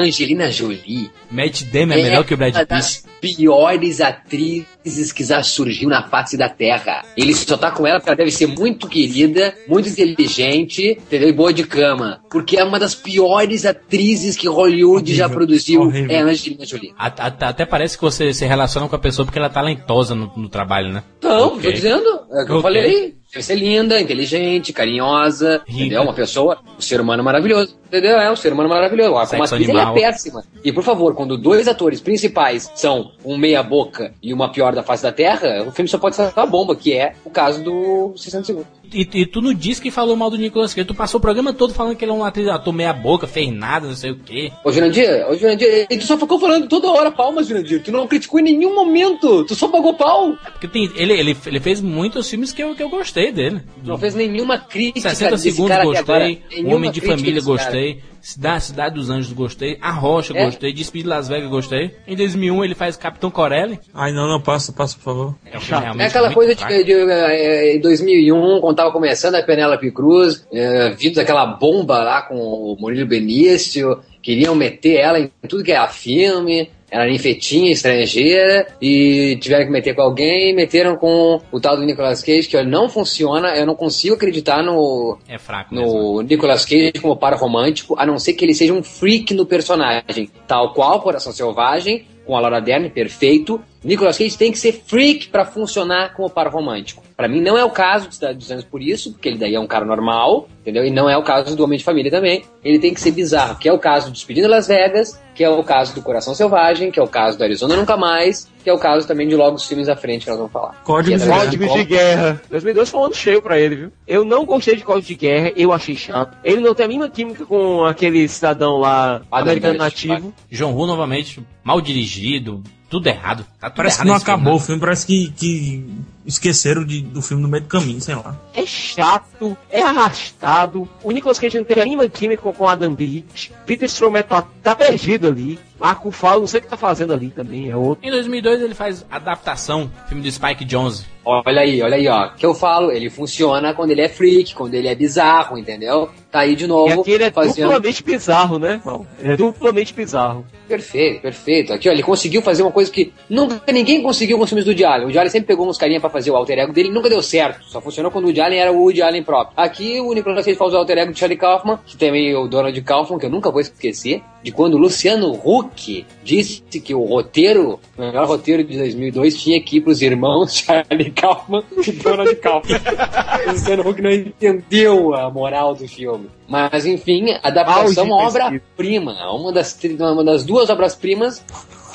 B: Angelina Jolie
A: Matt Damon é melhor que o Brad
B: uma
A: Pitt.
B: das piores atrizes que já surgiu na face da Terra. Ele só tá com ela porque ela deve ser muito querida, muito inteligente, entendeu? E boa de cama. Porque é uma das piores atrizes que Hollywood já
C: Horrível,
B: produziu.
C: horrível.
B: É a Angelina Jolie.
A: A- a- Até parece que você se relaciona com a pessoa porque ela é talentosa no, no trabalho, né?
B: Não,
A: Ok.
B: tô dizendo. É o que eu
A: Ok.
B: falei. Deve ser linda, inteligente, carinhosa,
A: Rica.
B: entendeu? Uma pessoa, um ser humano maravilhoso, entendeu? É um ser humano maravilhoso. Agora, como
A: Sexo
B: atriz, ela é péssima. E, por favor, quando dois atores principais são um meia-boca e uma pior da face da Terra, o filme só pode ser uma bomba, que é o caso do 60 Segundos.
A: E, e tu não disse que falou mal do Nicolas Cage. Tu passou o programa todo falando que ele é um atriz, ator meia boca, fez nada, não sei o quê.
B: Ô, Jurandir, ô, Jurandir, e tu só ficou falando toda hora palmas, Jurandir. Tu não criticou em nenhum momento. Tu só pagou pau.
A: Porque tem, ele, ele, ele fez muitos filmes que eu, que eu gostei dele.
B: Não fez nenhuma crítica
A: 60
B: desse
A: segundos gostei, Homem de Família gostei, Cidade, Cidade dos Anjos gostei, A Rocha
B: É?
A: gostei, Despedido de Las Vegas gostei. Em 2001 ele faz Capitão Corelli.
C: Ai, não, não, passa, passa, por favor.
A: É, um
B: É aquela coisa de,
A: fraco.
B: de, eh, em 2001, quando tava começando a Penélope Cruz, eh, vindo daquela bomba lá com o Murilo Benício, queriam meter ela em tudo que era filme, era infetinha estrangeira, e tiveram que meter com alguém, meteram com o tal do Nicolas Cage, que olha, não funciona, eu não consigo acreditar no,
A: É fraco mesmo.
B: no Nicolas Cage como par romântico, a não ser que ele seja um freak no personagem, tal qual Coração Selvagem, com a Laura Dern, perfeito. Nicolas Cage tem que ser freak pra funcionar como par romântico. Pra mim não é o caso de Cidade dos Anjos por isso, porque ele daí é um cara normal, entendeu? E não é o caso do Homem de Família também. Ele tem que ser bizarro, que é o caso do Despedindo Las Vegas, que é o caso do Coração Selvagem, que é o caso do Arizona Nunca Mais, que é o caso também de logo os filmes à frente que nós vamos falar.
C: Código
B: Que é
C: de
B: da-
D: Código de Guerra. 2002 foi um ano cheio pra ele, viu? Eu não gostei de Código de Guerra, eu achei chato. Ele não tem a mínima química com aquele cidadão lá,
B: Adam
D: americano nativo.
A: John Woo novamente, mal dirigido, tudo errado. Tá tudo
C: Parece que
A: errado
C: não
A: nesse filme,
C: acabou o
A: né?
C: filme, parece que, que esqueceram de- do filme no meio do caminho, sei lá.
D: É chato, é arrastado. O Nicolas Cage não tem a mínima química com o Adam Beach. Peter Stormare tá, tá perdido ali. Marco Fala, não sei o que tá fazendo ali também, é outro.
A: Em 2002 ele faz adaptação, filme do Spike Jonze.
B: Olha aí, olha aí, ó. Que eu falo, ele funciona quando ele é freak, quando ele é bizarro, entendeu? Tá aí de
D: E
B: novo.
D: aqui ele é
B: fazendo...
D: duplamente bizarro, né? irmão? Ele é duplamente bizarro.
B: Perfeito, perfeito. Aqui, ó, ele conseguiu fazer uma coisa que nunca ninguém conseguiu com os filmes do Allen. O Allen sempre pegou uns carinha pra fazer o alter ego dele, nunca deu certo. Só funcionou quando o Woody Allen era o Woody Allen próprio. Aqui o Nicolas Cage faz o alter ego de Charlie Kaufman, que também é o Donald Kaufman, que eu nunca vou esquecer, de quando o Luciano Huck disse que o roteiro, o melhor roteiro de 2002 tinha que ir pros irmãos <laughs> Charlie Kaufman e Donald Kaufman. <laughs> o Luciano Huck não entendeu a moral do filme. Mas enfim, adaptação obra-prima, uma das, uma das duas obras-primas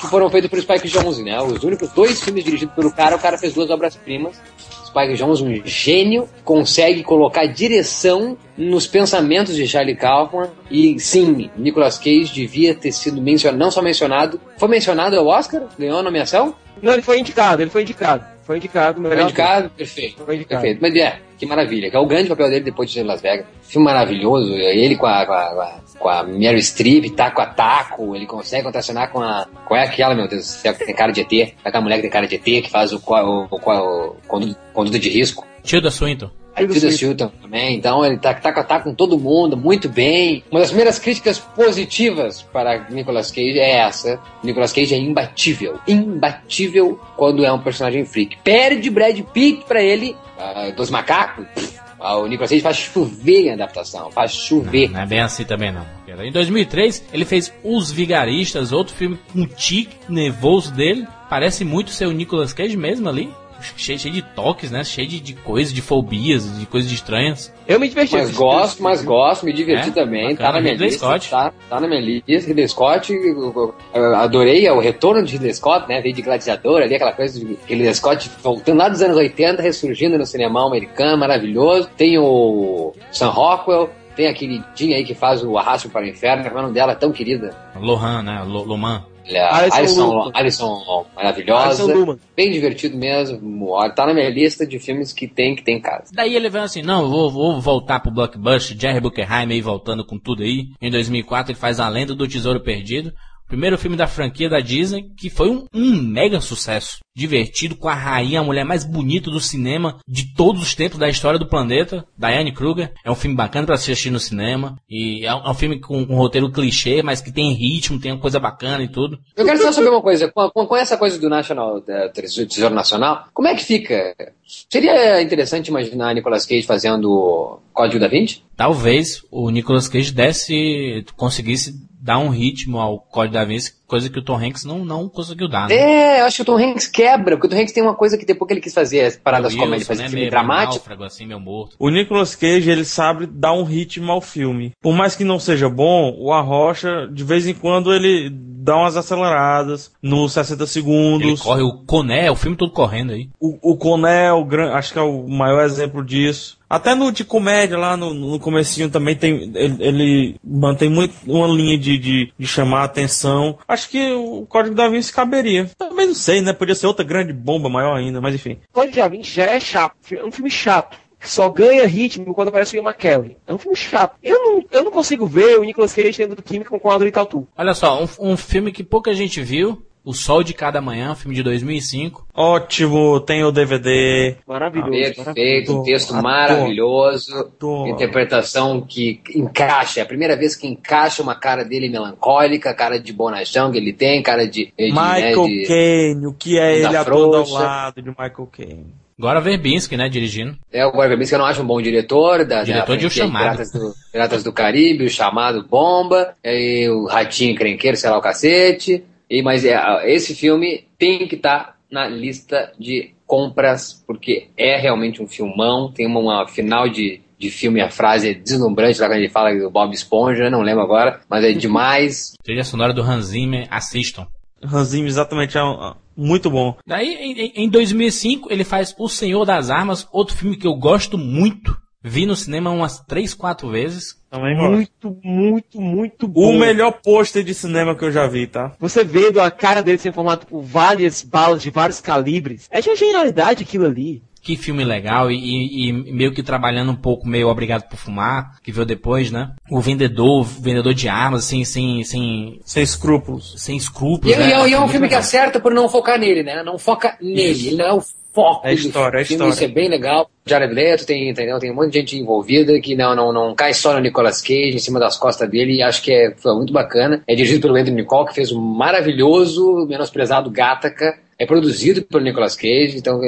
B: que foram feitos por Spike Jonze, né? Os únicos dois filmes dirigidos pelo cara, o cara fez duas obras-primas. Spike Jonze, um gênio, consegue colocar direção nos pensamentos de Charlie Kaufman. E sim, Nicolas Cage devia ter sido mencionado, não só mencionado, foi mencionado ao Oscar? Ganhou a nomeação?
D: Não, ele foi indicado, ele foi indicado. Foi indicado, melhor.
B: Foi indicado? Perfeito.
D: Foi indicado.
B: Perfeito. Mas é, que maravilha. Que é o grande papel dele depois de Las Vegas. Filme maravilhoso. Ele com a, com a, com a, com a Meryl Streep, taco a taco. Ele consegue contracionar com a. Qual é aquela, meu Deus do céu, que tem cara de ET? Aquela mulher que tem cara de ET, que faz o, o, o, o conduto, conduto de risco.
A: Tilda Swinton.
B: Tilda Swinton também, então ele tá, tá, tá com todo mundo, muito bem. Uma das primeiras críticas positivas para Nicolas Cage é essa. Nicolas Cage é imbatível. Imbatível quando é um personagem freak. Perde Brad Pitt pra ele, ah, dos macacos. pff, ah, o Nicolas Cage faz chover em adaptação, faz chover.
A: Não é bem assim também não. Em 2003 ele fez Os Vigaristas, outro filme com tique nervoso dele. Parece muito ser o Nicolas Cage mesmo ali. Cheio, cheio de toques, né? Cheio de, de coisas, de fobias, de coisas estranhas.
D: Eu me diverti.
B: Mas gosto, mas gosto, me diverti
A: É?
B: também.
A: Bacana.
B: Tá na minha
A: Ridley
B: lista.
A: Scott.
B: Tá, tá na minha lista. Ridley Scott, eu- eu- eu adorei o retorno de Ridley Scott, né? Veio de gladiador ali, aquela coisa de Ridley Scott voltando lá dos anos 80, ressurgindo no cinema americano, maravilhoso. Tem o Sam Rockwell. Tem a queridinha aí que faz o Arrasto para o Inferno, a nome dela é tão querida.
A: Lohan, né? Lo- Loman.
B: Ele é
D: Alison
B: Alison, maravilhosa.
D: Alison Luman.
B: Bem divertido mesmo. Olha, Tá na minha lista de filmes que tem que tem em casa.
A: Daí ele veio assim, não, vou, vou voltar pro blockbuster, Jerry Buckerheim aí voltando com tudo aí. Em 2004 ele faz A Lenda do Tesouro Perdido, primeiro filme da franquia da Disney, que foi um, um mega sucesso. Divertido, com a rainha, a mulher mais bonita do cinema de todos os tempos da história do planeta, Diane Kruger. É um filme bacana pra assistir no cinema. E é um, é um filme com um roteiro clichê, mas que tem ritmo, tem uma coisa bacana e tudo.
B: Eu quero só saber uma coisa, com, com- com essa coisa do National, Tesouro Tesouro Nacional, como é que fica? Seria interessante imaginar Nicolas Cage fazendo Código da Vinci?
A: Talvez o Nicolas Cage desse, conseguisse dar um ritmo ao Código da Vinci, coisa que o Tom Hanks não, não conseguiu dar, né?
B: É, eu acho que o Tom Hanks quebra, porque o Tom Hanks tem uma coisa que depois que ele quis fazer as paradas
A: Wilson,
B: comédia, fazer
A: né,
B: filme
A: meio
B: dramático.
A: náufrago, assim, meu morto.
C: O Nicolas Cage, ele sabe dar um ritmo ao filme. Por mais que não seja bom, o Arrocha, de vez em quando, ele dá umas aceleradas nos 60
A: Ele
C: segundos.
A: corre o Coné, o filme todo correndo aí.
C: O, o Coné, o gran- acho que é o maior exemplo disso. Até no de comédia, lá no, no comecinho também tem. Ele, ele mantém muito uma linha de, de, de chamar a atenção. Acho que o Código da Vinci caberia. Também não sei, né? Podia ser outra grande bomba maior ainda, mas enfim.
D: Código da Vinci já é chato. É um filme chato. Que Só ganha ritmo quando aparece o Ian McKellen. É um filme chato. Eu não, eu não consigo ver o Nicolas Cage tendo química com o Audrey Tautou.
A: Olha só, um, um filme que pouca gente viu, O Sol de Cada Manhã, um filme de 2005.
C: Ótimo, tem o DVD.
D: Maravilhoso.
B: Perfeito, um texto
C: Ator.
B: maravilhoso,
C: Ator.
B: interpretação que encaixa, é a primeira vez que encaixa uma cara dele melancólica, cara de bonachão que ele tem, cara de... de
C: Michael
B: né, de-
C: Caine, o que é ele atuando ao lado de Michael Caine.
A: Agora Verbinski, né, dirigindo.
B: É o Gore Verbinski, eu não acho um bom diretor. Da,
A: Diretor
B: da
A: de O Chamado.
B: Piratas do, Piratas do Caribe, o Chamado Bomba, e o Ratinho Crenqueiro, sei lá o cacete. E, mas é, esse filme tem que estar na lista de compras, porque é realmente um filmão. Tem uma, uma final de, de filme, a frase é deslumbrante lá quando ele fala do Bob Esponja, não lembro agora, mas é <laughs> demais.
A: Trilha sonora do Hans Zimmer, assistam.
C: Hans Zimmer exatamente é um- muito bom.
A: Daí, em, em- em 2005, ele faz O Senhor das Armas, outro filme que eu gosto muito. Vi no cinema umas 3, 4 vezes.
C: Também gosto.
D: Muito, muito, muito bom.
C: O melhor pôster de cinema que eu já vi, tá?
D: Você vendo a cara dele sendo formado por várias balas de vários calibres. É de uma genialidade aquilo ali.
A: Que filme legal e, e- e meio que trabalhando um pouco meio Obrigado por Fumar, que veio depois, né? O vendedor, o vendedor de armas, assim, sem, sem,
C: Sem escrúpulos.
A: sem escrúpulos.
B: e-
A: né?
B: e é um
A: Muito
B: filme que acerta por não focar nele, né? Não foca nele, ele não é o foco
C: É história, é história.
B: isso é bem legal. Jared Leto tem, entendeu? Tem um monte de gente envolvida que não, não, não cai só no Nicolas Cage, em cima das costas dele, e acho que é, foi muito bacana. É dirigido pelo Anthony Nicole, que fez um maravilhoso, menosprezado Gataca. É produzido pelo Nicolas Cage, então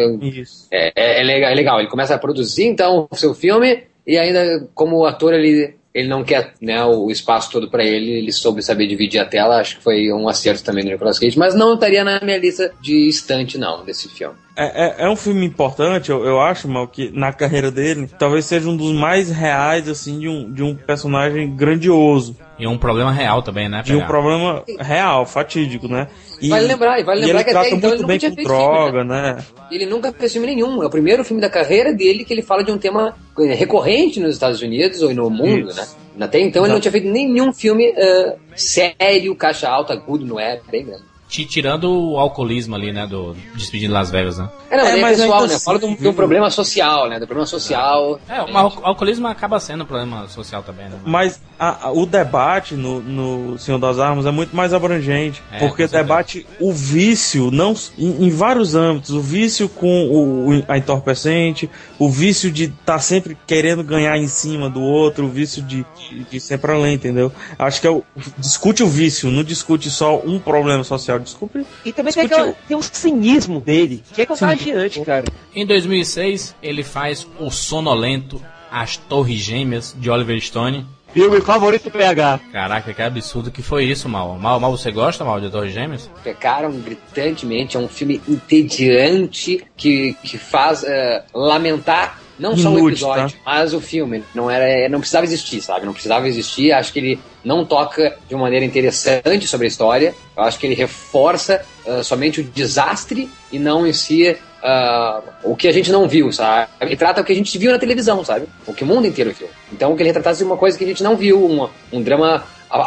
B: é, é- é legal, é legal. Ele começa a produzir, então, o seu filme, e ainda, como ator, ele, ele não quer né, o espaço todo pra ele, ele soube saber dividir a tela, acho que foi um acerto também do Nicolas Cage, mas não estaria na minha lista de estante, não, desse filme.
C: É, é, é um filme importante, eu, eu acho, mal, que na carreira dele, talvez seja um dos mais reais, assim, de um, de um personagem grandioso.
A: E um problema real também, né?
C: De um problema real, fatídico, né? E,
B: Vale lembrar, e vale
C: e
B: lembrar
C: ele
B: que até
C: trata
B: então ele
C: muito
B: nunca
C: bem
B: tinha
C: com
B: feito
C: droga, né?
B: Ele nunca fez filme nenhum, é o primeiro filme da carreira dele que ele fala de um tema eh, recorrente nos Estados Unidos ou no mundo,
C: Isso.
B: né? Até então ele não tinha feito nenhum filme eh, sério, caixa alta, agudo, não é? Bem mesmo.
A: Ti- Tirando o alcoolismo ali, né? Do Despedindo de Las Vegas, né?
B: É, não,
C: É,
B: é,
C: mas
B: pessoal,
C: ainda
B: né? Fala um
C: viu?
B: problema social, né? Do problema social.
A: É, o al- alcoolismo acaba sendo um problema social também, né?
C: Mas a- a- o debate no, no Senhor das Armas é muito mais abrangente,
A: É,
C: porque debate o vício, não em, em vários âmbitos, o vício com o, o- a entorpecente, o vício de estar sempre querendo ganhar em cima do outro, o vício de, de, de sempre além, entendeu? Acho que é o, discute o vício, não discute só um problema social, discute
D: E também tem, aquela, tem um cinismo dele, que é contagiante, cara.
A: Em 2006, ele faz O Sonolento, As Torres Gêmeas, de Oliver Stone.
D: Filme favorito do PH.
A: Caraca, que absurdo que foi isso, Mal. Mal, Mal você gosta, Mal, de Torres Gêmeas?
B: Pecaram gritantemente, é um filme entediante que, que faz uh, lamentar não só o episódio, mas o filme. Não era, não precisava existir, sabe? Não precisava existir. Acho que ele não toca de uma maneira interessante sobre a história. Eu acho que ele reforça uh, somente o desastre e não em si uh, o que a gente não viu, sabe? Ele trata o que a gente viu na televisão, sabe? O que o mundo inteiro viu. Então, que ele retratasse uma coisa que a gente não viu, um drama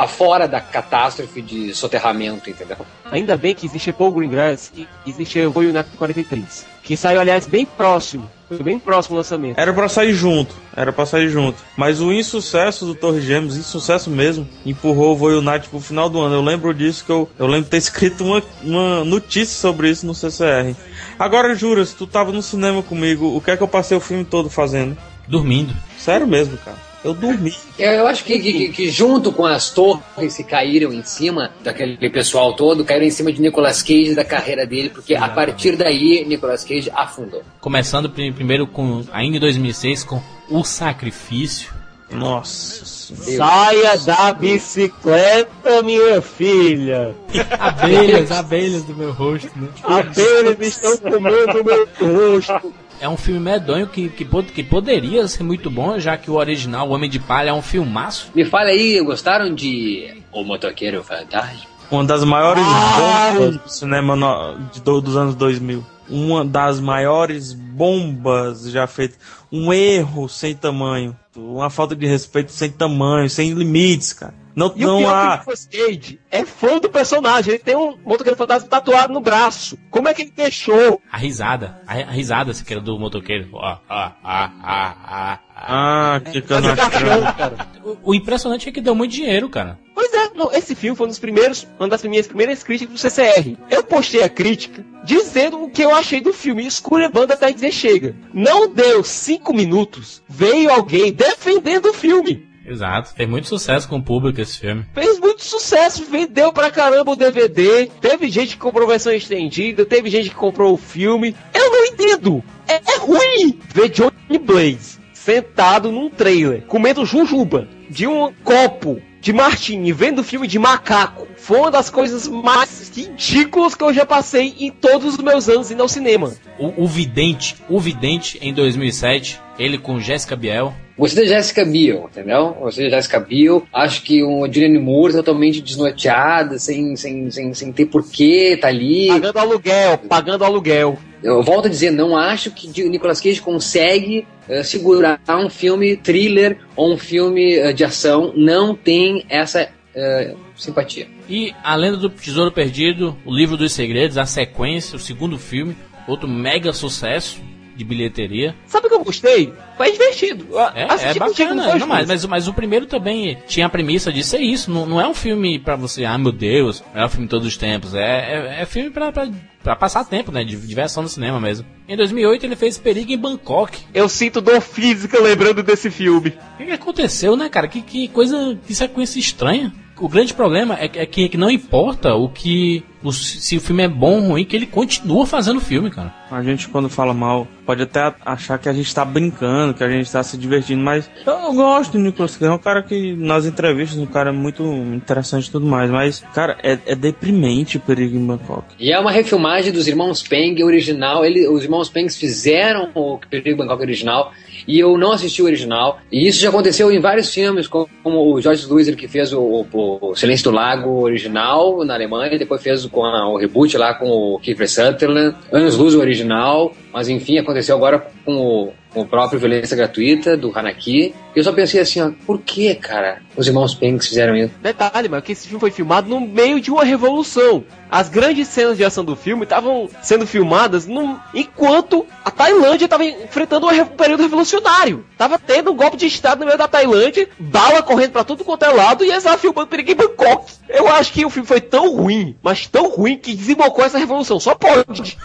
B: fora da catástrofe de soterramento, entendeu?
D: Ainda bem que existe Paul Greengrass e existe o United 43. Que saiu, aliás, bem próximo. Foi bem próximo o lançamento.
C: Era pra sair junto, era pra sair junto. Mas o insucesso do Torre Gêmeos, insucesso mesmo, empurrou o Night pro final do ano. Eu lembro disso que eu, eu lembro de ter <laughs> escrito uma, uma notícia sobre isso no CCR. Agora, Juras, tu tava no cinema comigo, o que é que eu passei o filme todo fazendo?
A: Dormindo.
C: Sério mesmo, cara. Eu dormi.
B: Eu, eu acho que, que, que junto com as torres que caíram em cima daquele pessoal todo, caíram em cima de Nicolas Cage e da carreira dele, porque a partir daí Nicolas Cage afundou.
A: Começando pri- primeiro com, ainda em 2006, com O Sacrifício.
C: Nossa senhora.
D: Saia da bicicleta, minha filha. <laughs>
A: Abelhas, abelhas do meu rosto, né?
D: Abelhas estão comendo meu rosto.
A: É um filme medonho que, que, que poderia ser muito bom, já que o original, O Homem de Palha, é um filmaço.
B: Me fala aí, gostaram de O Motoqueiro Fantástico?
C: Uma das maiores
D: Ai.
C: bombas do cinema no- de do- dos anos 2000. Uma das maiores bombas já feitas. Um erro sem tamanho. Uma falta de respeito sem tamanho, sem limites, cara. Não,
D: E o
C: não
D: pior
C: há.
D: que o Nicolas Cage é fã do personagem. Ele tem um motoqueiro fantasma tatuado no braço. Como é que ele deixou?
A: A risada, a, a risada, se quer, do motoqueiro. Ó, ó, ó, ó.
C: Ah, que
D: Tá de
C: canastrão.
D: cachorro, cara.
A: O, o impressionante é que deu muito dinheiro, cara.
D: Pois é, não, esse filme foi um dos primeiros, uma das minhas primeiras críticas do CCR. Eu postei a crítica dizendo o que eu achei do filme, esculhambando até dizer chega. Não deu cinco minutos, veio alguém defendendo o filme.
A: Exato, fez muito sucesso com o público esse filme.
D: Fez muito sucesso, vendeu pra caramba o DVD. Teve gente que comprou versão estendida, teve gente que comprou o filme. Eu não entendo. É, é ruim ver Johnny Blaze sentado num trailer, comendo jujuba de um copo de martini, vendo filme de macaco. Foi uma das coisas mais ridículas que eu já passei em todos os meus anos indo ao cinema.
A: O, o Vidente, o Vidente em 2007, ele com Jessica Biel.
B: Gostei da Jessica Biel, entendeu? Gostei da Jessica Biel. Acho que o Julianne Moore totalmente desnorteada, sem, sem, sem, sem ter porquê, tá ali.
D: Pagando aluguel, pagando aluguel.
B: Eu volto a dizer, não acho que Nicolas Cage consegue eh, segurar um filme thriller ou um filme eh, de ação. Não tem essa eh, simpatia.
A: E A Lenda do Tesouro Perdido, O Livro dos Segredos, a sequência, o segundo filme, outro mega sucesso de bilheteria.
D: Sabe o que eu gostei? Foi divertido.
A: É,
D: Assistir
A: é bacana, não, mas, mas, mas o primeiro também tinha a premissa de ser isso. Não, não é um filme pra você, ah meu Deus, é o filme de todos os tempos. É, é, é filme pra, pra, pra passar tempo, né? De diversão no cinema mesmo. Em 2008 ele fez Perigo em Bangkok.
D: Eu sinto dor física lembrando desse filme.
A: O que, que aconteceu, né, cara? Que, que coisa, que sequência estranha. O grande problema é, que- é que, não importa o que. o- se o filme é bom ou ruim, que ele continua fazendo filme, cara.
C: A gente, quando fala mal, pode até achar que a gente tá brincando, que a gente tá se divertindo, mas eu, eu gosto do Nicolas Cage. É um cara que, nas entrevistas, um cara muito interessante e tudo mais. Mas, cara, é, é deprimente o Perigo em Bangkok.
B: E é uma refilmagem dos Irmãos Peng original. Ele, os Irmãos Peng fizeram o Perigo Bangkok original e eu não assisti o original. E isso já aconteceu em vários filmes, como, como o George Lucas que fez o, o Silêncio do Lago original na Alemanha, depois fez com a- o reboot lá com o Kiefer Sutherland, Anos Luz o original, mas enfim, aconteceu agora com o, com o próprio Violência Gratuita do Hanaki. Eu só pensei assim, ó, por que, cara, os Irmãos Peng fizeram isso?
D: Detalhe, mas que esse filme foi filmado no meio de uma revolução. As grandes cenas de ação do filme estavam sendo filmadas num- enquanto a Tailândia estava enfrentando um período revolucionário. Tava tendo um golpe de estado no meio da Tailândia, bala correndo pra tudo quanto é lado e eles estavam filmando perigo Bangkok. Eu acho que o filme foi tão ruim, mas tão ruim que desembocou essa revolução. Só pode.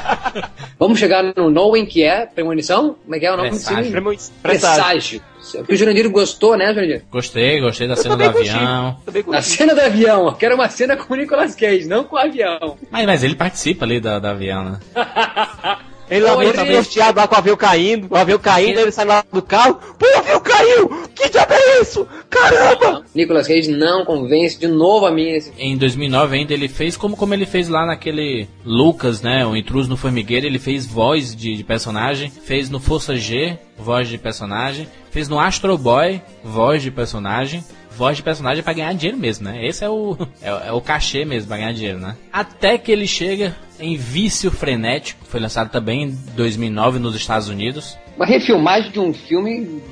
D: <laughs>
B: Vamos chegar no Knowing, que é premonição? Como é que é o nome
A: Presságio.
B: filme?
D: Presságio.
B: Presságio. Porque o Jurandir gostou, né, Jurandir?
A: Gostei, gostei da
D: Eu
A: cena do avião.
B: A cena do avião. Eu quero uma cena com o Nicolas Cage, não com o avião.
A: Mas, mas ele participa ali da, da avião, né? <laughs>
D: Ele lá
A: ele-
D: angustiado lá com o avião caindo, o avião caindo, ele sai lá do carro, pô, o avião caiu! Que diabo é isso? Caramba!
B: Nicolas Cage não convence de novo a mim esse
A: Em 2009 ainda ele fez como, como ele fez lá naquele Lucas, né? O Intruso no Formigueiro, ele fez voz de, de personagem, fez no Força G, voz de personagem, fez no Astro Boy, voz de personagem. Voz de personagem pra ganhar dinheiro mesmo, né? Esse é o, é, é o cachê mesmo pra ganhar dinheiro, né? Até que ele chega em Vício Frenético, foi lançado também em 2009 nos Estados Unidos.
B: Uma refilmagem de um filme,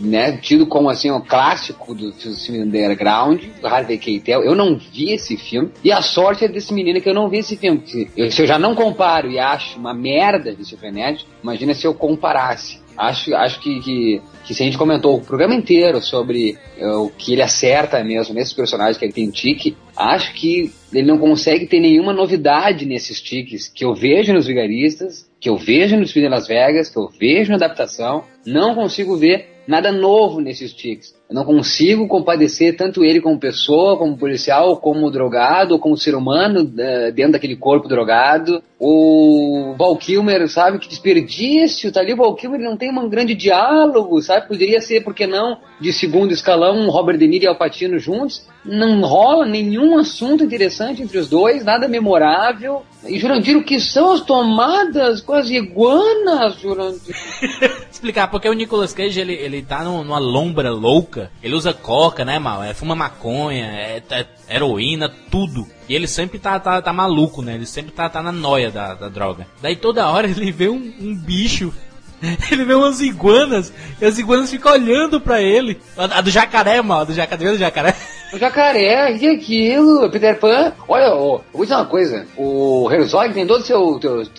B: né, tido como assim um clássico do filme underground, Harvey Keitel. Eu não vi esse filme. E a sorte é desse menino que eu não vi esse filme. porque eu- se eu já não comparo e acho uma merda esse frenético, imagina se eu comparasse. Acho, acho que, que, que se a gente comentou o programa inteiro sobre eh, o que ele acerta mesmo nesses personagens que ele tem tique, acho que ele não consegue ter nenhuma novidade nesses tiques que eu vejo nos Vigaristas, que eu vejo no em Las Vegas, que eu vejo na adaptação. Não consigo ver nada novo nesses tiques. Eu não consigo compadecer tanto ele como pessoa, como policial, como drogado, como ser humano eh, dentro daquele corpo drogado. O Val Kilmer, sabe, que desperdício, tá ali o Val Kilmer não tem um grande diálogo, sabe, poderia ser, por que não, de segundo escalão, Robert De Niro e Al Pacino juntos. Não rola nenhum assunto interessante entre os dois, nada memorável. E Jurandir, o que são as tomadas com as iguanas, Jurandir? <laughs>
A: explicar, porque o Nicolas Cage, ele, ele tá num- numa lombra louca. Ele usa coca, né, mal? É, fuma maconha, é, é heroína, tudo. E ele sempre tá, tá, tá maluco, né? Ele sempre tá, tá na noia da, da droga. Daí toda hora <laughs> ele vê um, um bicho. <laughs> Ele vê umas iguanas. E as iguanas ficam olhando pra ele. A, a do jacaré, mal. A do jacaré, do jacaré.
B: O jacaré, que aquilo, Peter Pan. Olha, eu vou dizer uma coisa. O Herzog tem toda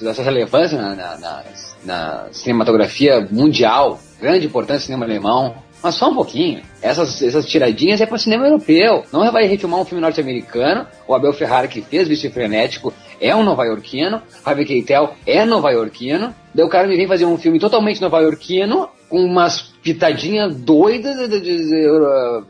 B: essa relevância na, na, na- na cinematografia mundial. Grande importância cinema alemão. Mas só um pouquinho. Essas, essas tiradinhas é para cinema europeu. Não vai refilmar um filme norte-americano. O Abel Ferrara que fez Vício Frenético é um nova-iorquino. Harvey Keitel é nova-iorquino. Daí o cara me vem fazer um filme totalmente nova-iorquino com umas pitadinhas doidas de, de- de-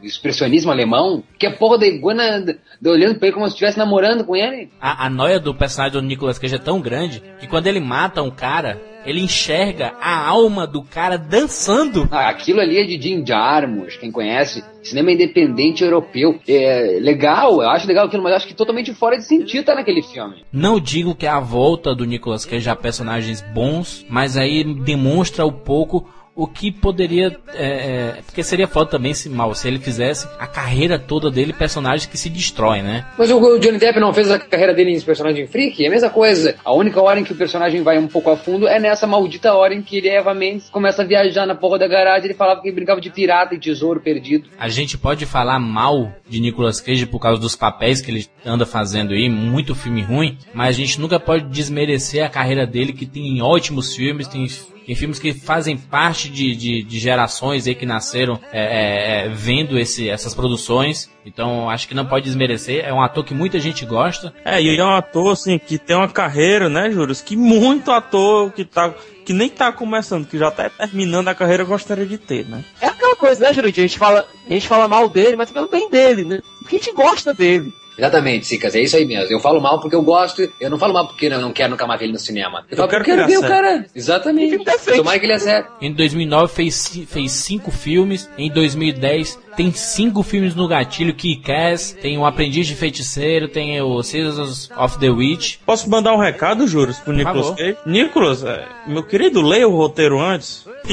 B: de, expressionismo alemão. Que a porra da iguana olhando pra ele como se estivesse namorando com ele.
A: A, a noia do personagem do Nicolas Cage é tão grande que quando ele mata um cara, ele enxerga a alma do cara dançando.
B: Ah, aquilo ali é de Jim Jarmusch, quem conhece, cinema independente europeu. É legal, eu acho legal aquilo, mas acho que totalmente fora de sentido tá naquele filme.
A: Não digo que é a volta do Nicolas Cage a personagens bons, mas aí demonstra um pouco o que poderia. é, é, porque seria foda também se mal, se ele fizesse a carreira toda dele, personagens que se destroem, né?
B: Mas o o Johnny Depp não fez a carreira dele em personagem freak? É a mesma coisa. A única hora em que o personagem vai um pouco a fundo é nessa maldita hora em que ele, Eva Mendes, começa a viajar na porra da garagem. Ele falava que brincava de pirata e tesouro perdido.
A: A gente pode falar mal de Nicolas Cage por causa dos papéis que ele anda fazendo aí, muito filme ruim, mas a gente nunca pode desmerecer a carreira dele, que tem ótimos filmes, tem, tem filmes que fazem parte de, de, de gerações aí que nasceram é, é, é, vendo esse, essas produções. Então acho que não pode desmerecer. É um ator que muita gente gosta.
C: É, e é um ator, assim, que tem uma carreira, né, Juros? Que muito ator que tá. Que nem tá começando, que já tá terminando a carreira, gostaria de ter, né?
D: É aquela coisa, né, Jurandir? A gente fala, a gente fala mal dele, mas pelo bem dele, né? Porque a gente gosta dele.
B: Exatamente, Sicas, é isso aí mesmo. Eu falo mal porque eu gosto, eu não falo mal porque eu não quero nunca mais ver ele no cinema. Eu, falo
C: quero
B: porque eu quero
C: que
B: ver o cara. Exatamente. Tomara que ele acerte.
A: Em 2009 fez, fez cinco filmes. Em 2010 tem cinco filmes no gatilho que Cass, tem o Aprendiz de Feiticeiro, tem o Seasons of the Witch.
C: Posso mandar um recado, Juros, pro Nicolas. Cage? Nicolas, é, meu querido, leia o roteiro antes. <laughs>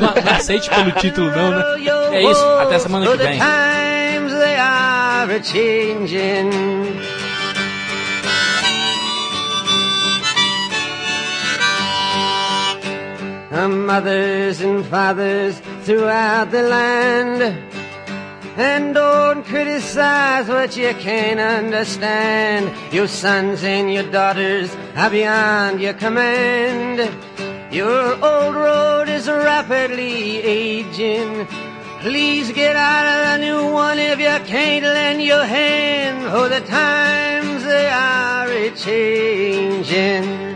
A: Não, não aceite pelo título não, né? É isso, até semana que vem.
J: A changing. Mothers and fathers throughout the land. And don't criticize what you can't understand. Your sons and your daughters are beyond your command. Your old road is rapidly aging. Please get out of the new one if you can't lend your hand. For the times they are a changing.